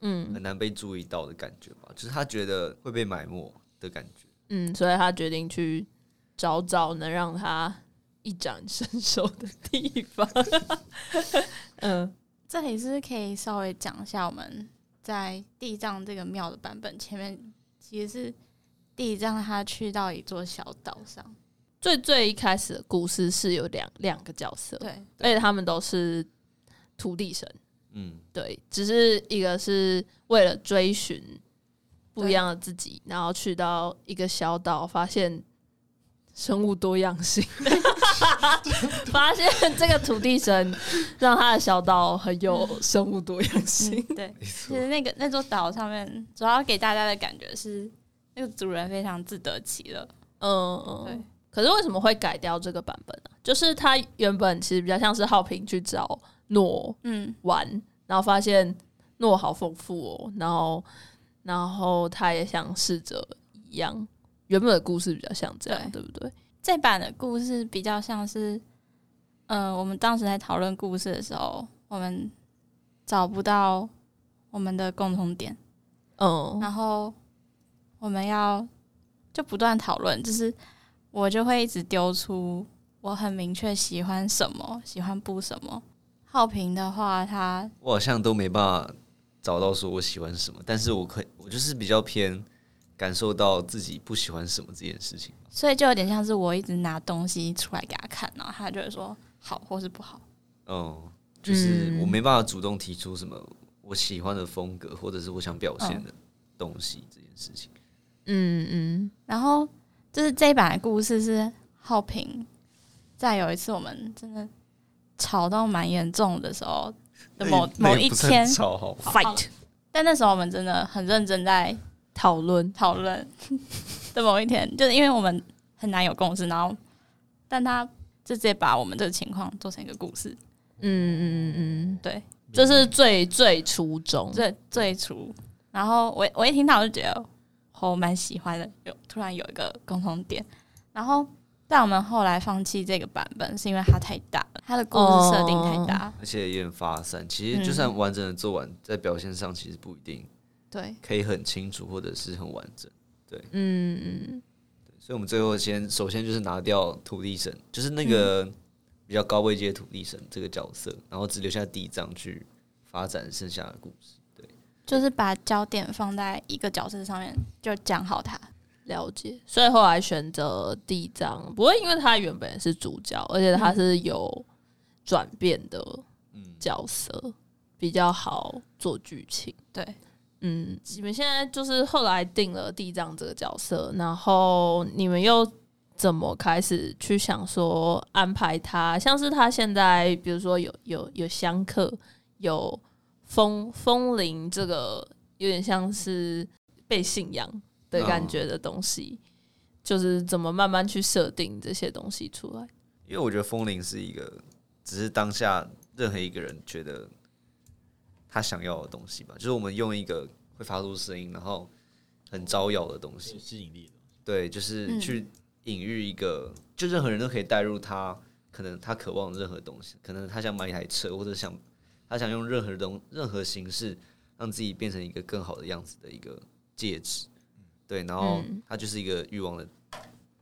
嗯很难被注意到的感觉吧，就是他觉得会被埋没的感觉。嗯，所以他决定去找找能让他一展身手的地方。嗯这里是可以稍微讲一下我们在地藏这个庙的版本前面，其实是地藏他去到一座小岛上，最最一开始的故事是有两两个角色，对，而且他们都是土地神，嗯，对，只是一个是为了追寻不一样的自己，然后去到一个小岛，发现生物多样性，发现这个土地神让他的小岛很有生物多样性。嗯，对。其。实那个那座岛上面，主要给大家的感觉是，那个主人非常自得其乐。嗯，对嗯。可是为什么会改掉这个版本呢、就是他原本其实比较像是浩平去找诺嗯，玩，然后发现诺好丰富哦，然后然后他也想试着一样。原本的故事比较像这样，对对不对？这版的故事比较像是，嗯、我们当时在讨论故事的时候，我们找不到我们的共同点，嗯然后我们要就不断讨论，就是我就会一直丢出我很明确喜欢什么，喜欢不什么。浩平的话，他我好像都没办法找到说我喜欢什么，但是我可以我就是比较偏感受到自己不喜欢什么这件事情。所以就有点像是我一直拿东西出来给他看，然后他就会说好或是不好。嗯，就是嗯我没办法主动提出什么我喜欢的风格，或者是我想表现的东西这件事情。嗯嗯然后就是这一版的故事是浩平，在有一次我们真的吵到蛮严重的时候的某某一天，，，fight。但那时候我们真的很认真在讨论，讨论 的某一天，就是因为我们很难有共识，然后但他就直接把我们这个情况做成一个故事，嗯嗯嗯嗯，对，这是最最初衷，最最初，然后我我一听到我就觉得哦我蛮喜欢的，有突然有一个共同点，然后但我们后来放弃这个版本是因为它太大了，它的故事设定太大，而且有点发散。其实就算完整的做完，在表现上其实不一定对，可以很清楚，或者是很完整。对嗯嗯所以我们最后先首先就是拿掉土地神，就是那个比较高位阶土地神这个角色，然后只留下地藏去发展剩下的故事。就是把焦点放在一个角色上面，就讲好他。了解。所以后来选择地藏，不会因为他原本是主角，而且他是有转变的嗯，角色，比较好做剧情。对，嗯，你们现在就是后来定了地藏这个角色，然后你们又怎么开始去想说安排他？像是他现在，比如说有有有香客，有风风铃，这个有点像是被信仰的感觉的东西，就是怎么慢慢去设定这些东西出来。因为我觉得风铃是一个，只是当下任何一个人觉得他想要的东西吧，就是我们用一个会发出声音，然后很招摇的东西，吸引力的。对，就是嗯去隐喻一个，就任何人都可以带入他可能他渴望任何东西，可能他想买一台车，或者想他想用任何东任何形式让自己变成一个更好的样子的一个戒指，对，然后嗯。它就是一个欲望的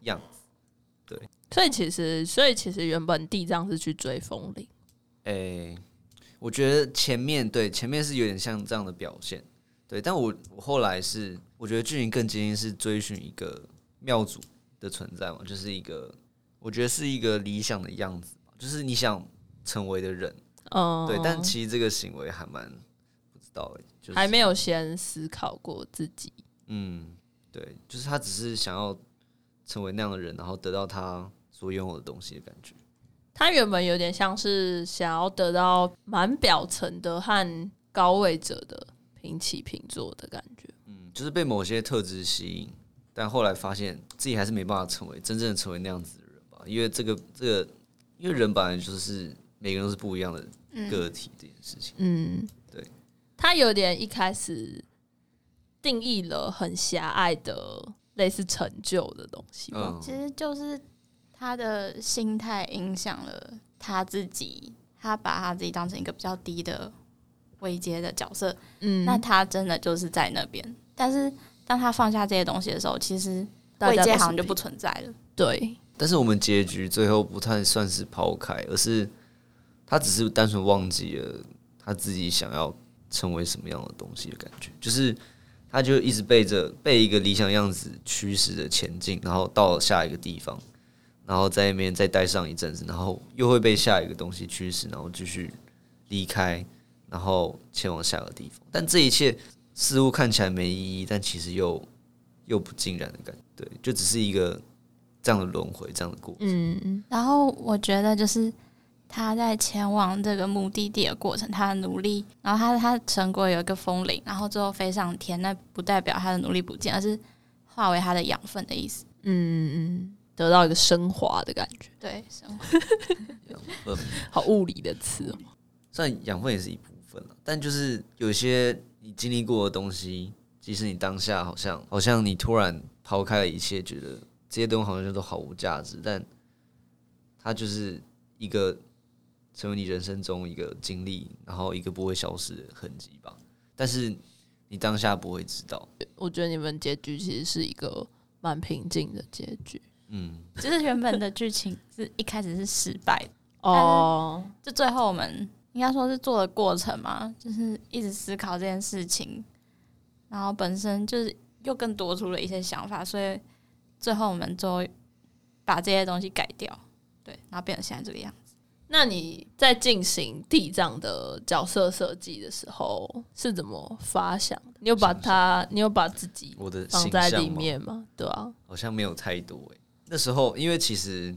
样子。对。所以其实，所以其实原本地藏是去追风铃，诶、我觉得前面对前面是有点像这样的表现，对，但我我后来是我觉得剧情更接近是追寻一个庙主的存在嘛，就是一个我觉得是一个理想的样子，就是你想成为的人，嗯，对，但其实这个行为还蛮不知道诶、就是还没有先思考过自己。嗯，对，就是他只是想要成为那样的人，然后得到他所拥有的东西的感觉。他原本有点像是想要得到蛮表层的和高位者的平起平坐的感觉。嗯，就是被某些特质吸引，但后来发现自己还是没办法成为真正的成为那样子的人吧，因为这个这个，因为人本来就是每个人都是不一样的个体这件事情。嗯，对，他有点一开始定义了很狭隘的类似成就的东西吧。嗯，其实就是他的心态影响了他自己，他把他自己当成一个比较低的位阶的角色，嗯，那他真的就是在那边。但是当他放下这些东西的时候，其实位阶好像就不存在了。对，但是我们结局最后不太算是抛开，而是他只是单纯忘记了他自己想要成为什么样的东西的感觉，就是他就一直被着被一个理想样子驱使着前进，然后到下一个地方，然后在那边再待上一阵子，然后又会被下一个东西驱使，然后继续离开，然后前往下个地方。但这一切似乎看起来没意义，但其实又又不尽然的感觉，对，就只是一个这样的轮回，这样的过程。嗯然后我觉得就是他在前往这个目的地的过程，他的努力，然后他他的成果有一个风铃，然后最后飞上天，那不代表他的努力不见，而是化为他的养分的意思。嗯嗯，得到一个升华的感觉，对，升华。养分，好物理的词哦。虽然养分也是一部分了，但就是有些你经历过的东西，即使你当下好像好像你突然抛开了一切，觉得这些东西好像都毫无价值，但它就是一个成为你人生中一个经历，然后一个不会消失的痕迹吧。但是你当下不会知道，我觉得你们结局其实是一个蛮平静的结局嗯，就是原本的剧情是一开始是失败的，哦。就最后我们应该说是做的过程嘛，就是一直思考这件事情，然后本身就是又更多出了一些想法，所以最后我们就把这些东西改掉，对，然后变成现在这个样子。那你在进行地藏的角色设计的时候是怎么发想的？你有把它，你有把自己我的放在里形象吗面吗？对啊，好像没有太多诶、那时候因为其实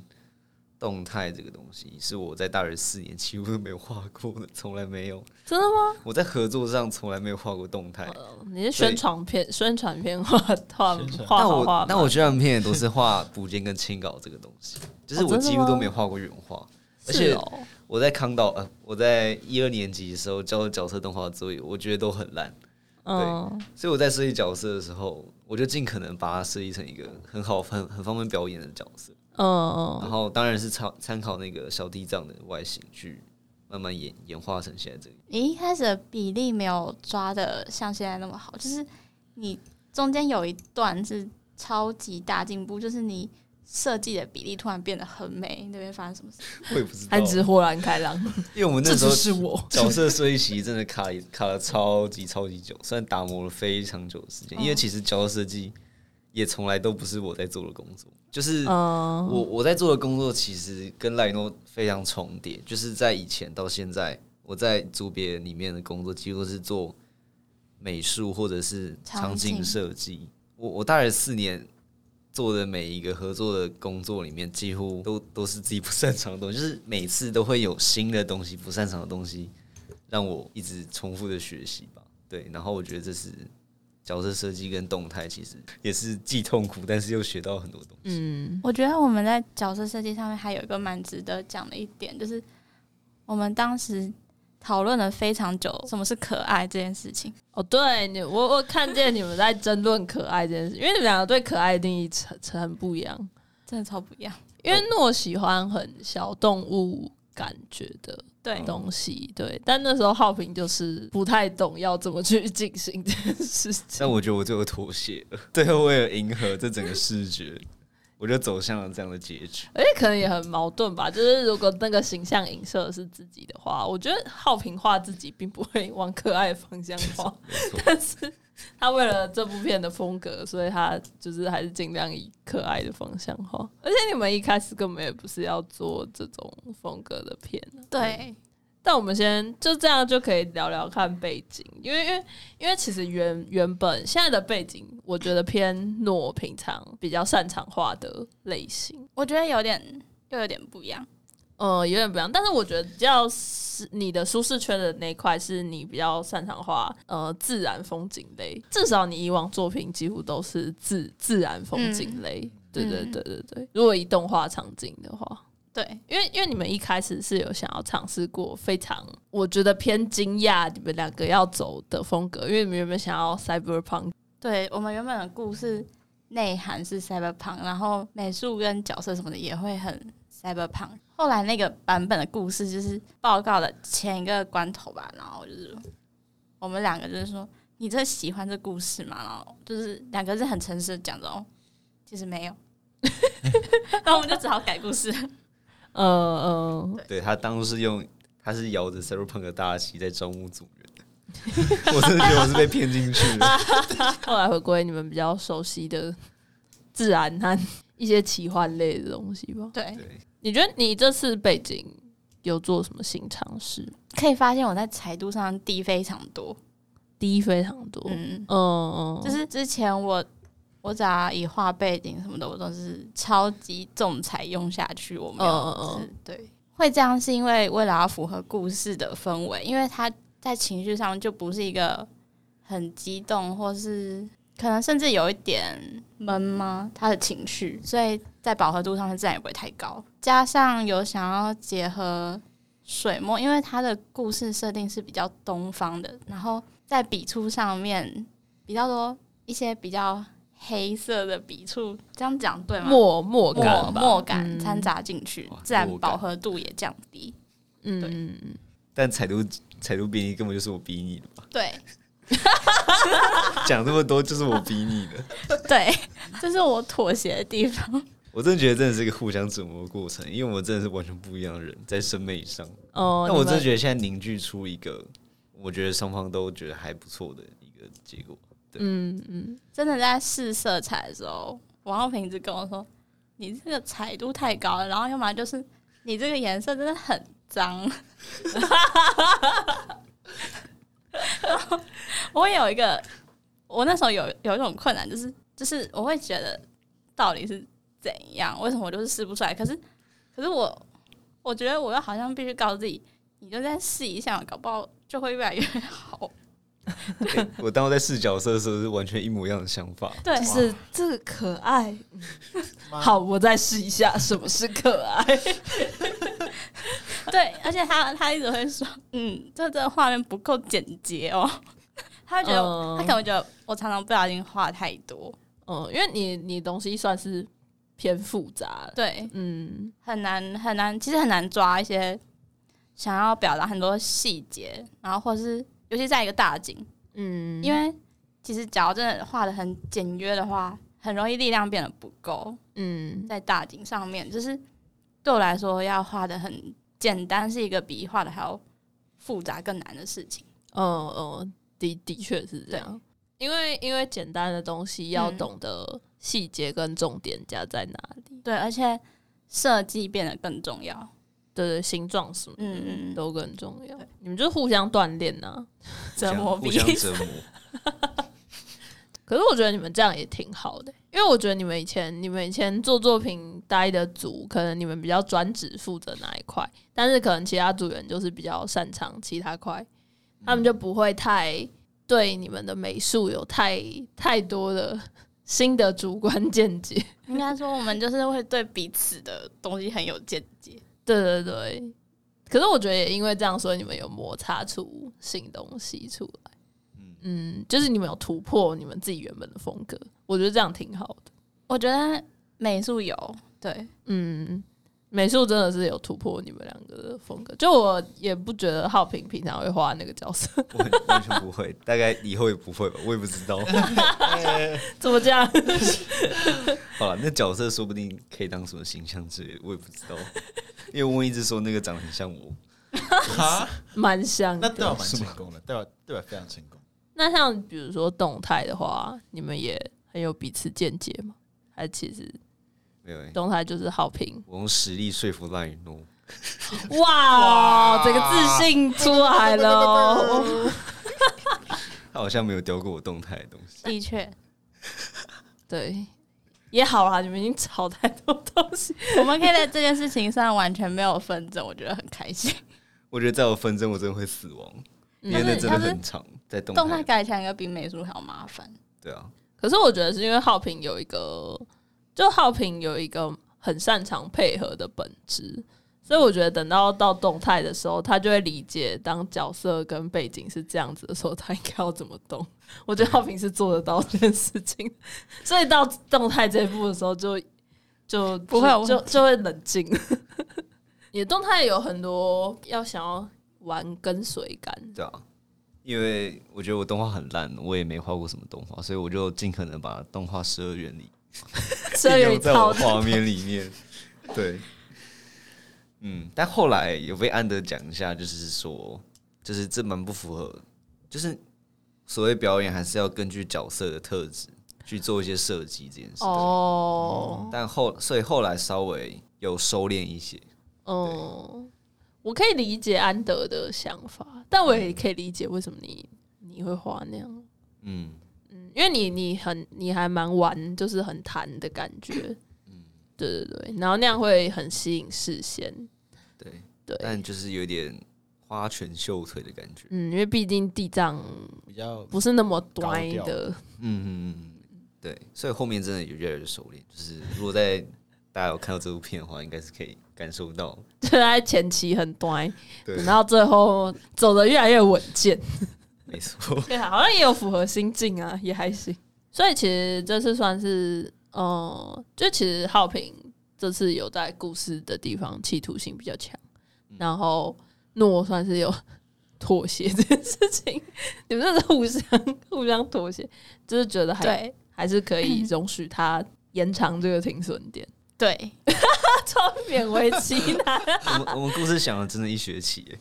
动态这个东西是我在大学四年几乎都没有画过的，从来没有。真的吗？我在合作上从来没有画过动态。你是宣传片、宣传片画画宣传画那好画满，我那我宣传片也都是画补间跟清稿这个东西，就是我几乎都没有画过原画。而且哦我在康导呃，我在一二年级的时候教的角色动画作业，我觉得都很烂，嗯，所以我在设计角色的时候，我就尽可能把它设计成一个很好、很很方便表演的角色。嗯嗯，然后当然是参参考那个小地藏的外形去慢慢演演化成现在这个。你一开始的比例没有抓的像现在那么好，就是你中间有一段是超级大进步，就是你设计的比例突然变得很美。那边发生什么事？我也不知道，还只豁然开朗，因为我们这那时候只是我。角色设计其实真的卡了卡了超级超级久，虽然打磨了非常久的时间，因为其实角色设计也从来都不是我在做的工作，就是嗯，我我在做的工作其实跟赖诺非常重叠，就是在以前到现在，我在组别里面的工作几乎都是做美术或者是场景设计。我我大学四年做的每一个合作的工作里面，几乎都都是自己不擅长的东西，就是每次都会有新的东西、不擅长的东西，让我一直重复的学习吧。对，然后我觉得这是角色设计跟动态，其实也是既痛苦，但是又学到很多东西。嗯，我觉得我们在角色设计上面还有一个蛮值得讲的一点，就是我们当时讨论了非常久什么是可爱这件事情。哦，对你，我我看见你们在争论可爱这件事，因为你们两个对可爱的定义很很不一样。真的超不一样，因为诺喜欢很小动物感觉的对，东西，对，但那时候浩平就是不太懂要怎么去进行这件事情。但我觉得我最后妥协了，最后为了迎合这整个视觉，我就走向了这样的结局。而且可能也很矛盾吧，就是如果那个形象影射是自己的话，我觉得浩平画自己并不会往可爱的方向画，但是他为了这部片的风格，所以他就是还是尽量以可爱的方向画。而且你们一开始根本也不是要做这种风格的片啊对，但我们先就这样就可以聊聊看背景，因为因为因为其实原原本现在的背景，我觉得偏诺平常比较擅长画的类型，我觉得有点又有点不一样。呃，有点不一样。但是我觉得比较是你的舒适圈的那一块，是你比较擅长画呃自然风景类，至少你以往作品几乎都是自自然风景类。对对嗯对对对，如果以动画场景的话。对，因为因为你们一开始是有想要尝试过非常我觉得偏惊讶你们两个要走的风格，因为你们原本想要 cyberpunk，对我们原本的故事内涵是 cyberpunk，然后美术跟角色什么的也会很 cyberpunk。后来那个版本的故事就是报告的前一个关头吧，然后就是我们两个就是说，你这喜欢这故事吗？然后就是两个是很诚实的讲的哦，其实没有，然后我们就只好改故事。呃呃，对他当初是用，他是摇着 Cyberpunk 的大旗在招募组员，我真的觉得我是被骗进去的。后来回归你们比较熟悉的自然和一些奇幻类的东西吧。对，对，你觉得你这次背景有做什么新尝试？可以发现我在彩度上低非常多。低非常多，嗯嗯，嗯，就是之前我我只要以画背景什么的，我都是超级重彩用下去，我没有，嗯嗯嗯。就是对，会这样是因为为了要符合故事的氛围，因为他在情绪上就不是一个很激动，或是可能甚至有一点闷吗？他的情绪，所以在饱和度上面自然也不会太高，加上有想要结合水墨，因为他的故事设定是比较东方的，然后在笔触上面比较多一些比较黑色的笔触，这样讲对吗？墨墨墨感吧，墨感嗯掺杂进去，自然饱和度也降低。嗯嗯嗯，但彩图彩图比你根本就是我逼你的嘛，对 讲这么多就是我逼你的。对，这是我妥协的地方。我真的觉得真的是一个互相折磨的过程，因为我们真的是完全不一样的人，在审美上。哦，但我真的觉得现在凝聚出一个，我觉得双方都觉得还不错的一个结果。嗯嗯，真的在试色彩的时候，王浩平一直跟我说：“你这个彩度太高了，然后要么就是你这个颜色真的很脏。”然后我有一个，我那时候有有一种困难，就是就是我会觉得到底是怎样，为什么我就是试不出来？可是可是我我觉得我又好像必须告诉自己，你就再试一下，搞不好就会越来越好。对我当我在试角色的时候是完全一模一样的想法。对，就是这个可爱。好，我再试一下什么是可爱。对，而且他他一直会说，嗯，这这画面不够简洁哦。他会觉得，嗯他可能会觉得我常常不小心画太多，嗯，因为你你东西算是偏复杂，对，嗯很难很难，其实很难抓一些想要表达很多细节，然后或是尤其在一个大景，嗯，因为其实假如真的画的很简约的话，很容易力量变得不够，嗯在大景上面，就是对我来说要画的很简单，是一个比画的还要复杂更难的事情。嗯嗯，的的确是这样，因为因为简单的东西要嗯懂得细节跟重点加在哪里，对，而且设计变得更重要。对对，形状什么的嗯嗯嗯都更重要。你们就互相锻炼呐，折磨彼此折磨。可是我觉得你们这样也挺好的，因为我觉得你们以前你们以前做作品待的组，可能你们比较专职负责哪一块，但是可能其他组员就是比较擅长其他块，他们就不会太对你们的美术有太太多的新的主观见解。应该说，我们就是会对彼此的东西很有见解。对对对，可是我觉得也因为这样，所以你们有摩擦出新东西出来。嗯，就是你们有突破你们自己原本的风格，我觉得这样挺好的。我觉得美术有。对，嗯，美术真的是有突破你们两个的风格。就我也不觉得浩平平常会画那个角色，我完全不会，大概以后也不会吧，我也不知道。怎么这样？好了，那角色说不定可以当什么形象之类的，我也不知道。因为我一直说那个长得很像我，哈，蛮像的。那代表蛮成功的，代表代表非常成功。那像比如说动态的话，你们也很有彼此见解吗？还其实没有欸、动态就是好评？我用实力说服赖雨诺。哇，这个自信出来了哦。他好像没有雕过我动态的东西。的确，对，也好啦，你们已经吵太多东西。我们可以在这件事情上完全没有纷争，我觉得很开心。我觉得在我纷争，我真的会死亡，因为嗯那真的很长，在动动态态。改起来应该比美术还要麻烦。对啊，可是我觉得是因为浩平有一个，就浩平有一个很擅长配合的本质，所以我觉得等到到动态的时候，他就会理解当角色跟背景是这样子的时候，他应该要怎么动。我觉得浩平是做得到这件事情，所以到动态这一步的时候就，就不会就就会冷静。你的动态有很多要想要玩跟随感，对啊，因为我觉得我动画很烂，我也没画过什么动画，所以我就尽可能把动画十二原理 这有一套画面里面。对，嗯，但后来有被安德讲一下，就是说，就是这蛮不符合，就是所谓表演还是要根据角色的特质去做一些设计这件事。哦。但后所以后来稍微有收敛一些，哦，我可以理解安德的想法，但我也可以理解为什么你你会画那样。嗯，嗯，因为你你很你还蛮玩，就是很弹的感觉。嗯，对对对，然后那样会很吸引视线。对，对，但就是有点花拳绣腿的感觉。嗯，因为毕竟地藏比较不是那么端的。嗯嗯对，所以后面真的有越来越熟练。就是如果在大家有看到这部片的话，应该是可以感受到。就在前期很端，对，然后最后走的越来越稳健。没错。对，好像也有符合心境啊，也还行。所以其实这次算是，呃，就其实浩平这次有在故事的地方企图性比较强，然后诺算是有妥协这件事情，你们这是互相互相妥协，就是觉得还对，还是可以容许他延长这个停损点。对，超勉为其难。我们我们故事想了真的一学期耶，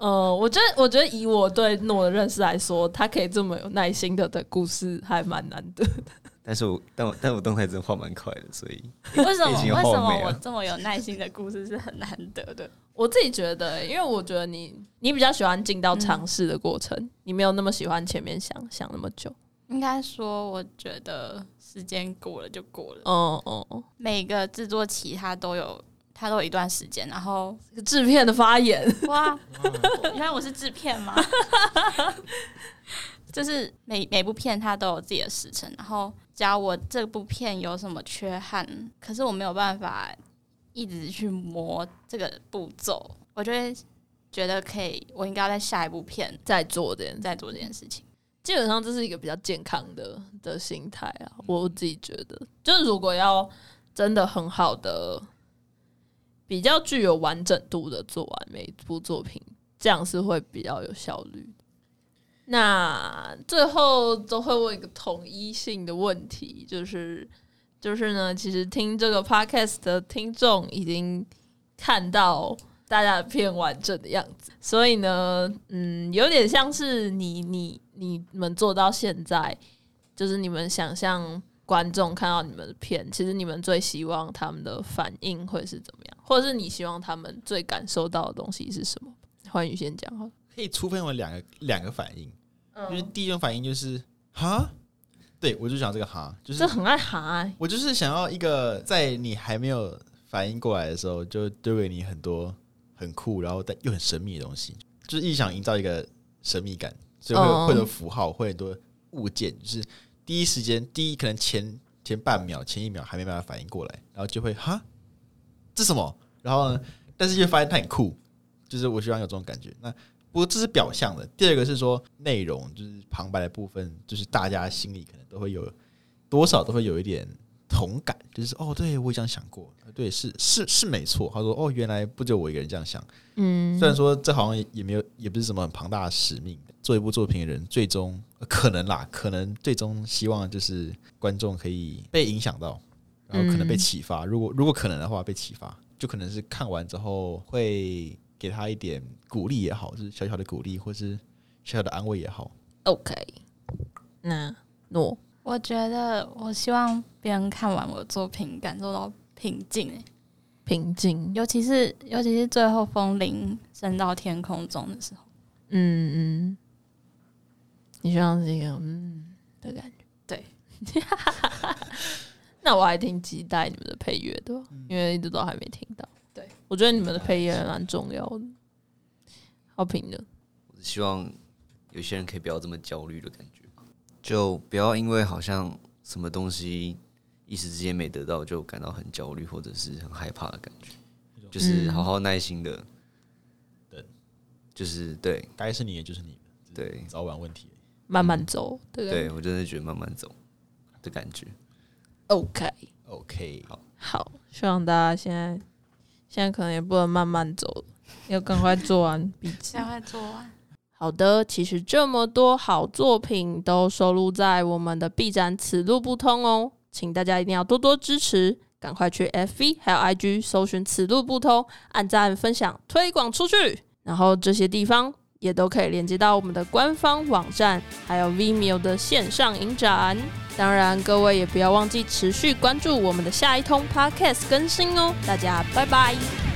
呃，我觉得，我觉得以我对诺的认识来说，他可以这么有耐心的的故事还蛮难得的。但是我但我但我动态真的画蛮快的，所以为什么为什么我这么有耐心的故事是很难得的？我自己觉得、因为我觉得你你比较喜欢进到尝试的过程，你没有那么喜欢前面想想那么久。应该说，我觉得时间过了就过了，哦哦哦，每个制作期它都有它都有一段时间，然后制片的发言，哇，原来我是制片吗？就是每每部片它都有自己的时辰，然后假如我这部片有什么缺憾，可是我没有办法一直去磨这个步骤，我就会觉得可以，我应该要在下一部片再做这件，再做这件事情。基本上这是一个比较健康的的心态啊。我自己觉得，就是如果要真的很好的、比较具有完整度的做完每一部作品，这样是会比较有效率。那最后都会问一个统一性的问题，就是就是呢，其实听这个 podcast 的听众已经看到大家的片完整的样子，所以呢，嗯，有点像是你你你们做到现在，就是你们想象观众看到你们的片，其实你们最希望他们的反应会是怎么样，或者是你希望他们最感受到的东西是什么？欢迎先讲哈。可以粗分为两个两个反应，嗯。就是第一种反应就是哈，对我就讲这个哈，就是这很爱哈、欸，我就是想要一个在你还没有反应过来的时候，就丢给你很多很酷，然后但又很神秘的东西，就是一直想营造一个神秘感，所以会有、哦会有符号，会有很多物件，就是第一时间第一可能前前半秒、前一秒还没办法反应过来，然后就会哈，这什么？然后呢，但是又发现他很酷，就是我希望有这种感觉。那不过这是表象的，第二个是说内容，就是旁白的部分，就是大家心里可能都会有多少都会有一点同感，就是哦，对我也这样想过，对，是是是没错。他说哦，原来不只有我一个人这样想。嗯虽然说这好像也也没有，也不是什么很庞大的使命。做一部作品的人，最终呃可能啦，可能最终希望就是观众可以被影响到，然后可能被嗯启发。如果如果可能的话，被启发，就可能是看完之后会给他一点鼓励也好，就是小小的鼓励，或是小小的安慰也好。OK，那诺我觉得我希望别人看完我的作品感受到平静、欸，平静，尤其是尤其是最后风铃升到天空中的时候，嗯嗯，你希望是一个嗯的感觉，对。那我还挺期待你们的配乐的，因为一直都还没听到。对，我觉得你们的配乐还蛮重要的。好评的，我希望有些人可以不要这么焦虑的感觉，就不要因为好像什么东西一时之间没得到，就感到很焦虑或者是很害怕的感觉，就是好好耐心的等，就是对该是你的就是你的，对早晚问题。慢慢走，对不对对，我真的觉得慢慢走的感觉。？OK，OK，好好，希望大家现在现在可能也不能慢慢走，要赶快做完笔记。赶快做完。好的，其实这么多好作品都收录在我们的 B 站此路不通哦，请大家一定要多多支持，赶快去 FV 还有 IG 搜寻此路不通，按赞、分享、推广出去，然后这些地方也都可以连接到我们的官方网站，还有 Vimeo 的线上影展。当然，各位也不要忘记持续关注我们的下一通 Podcast 更新哦，大家拜拜。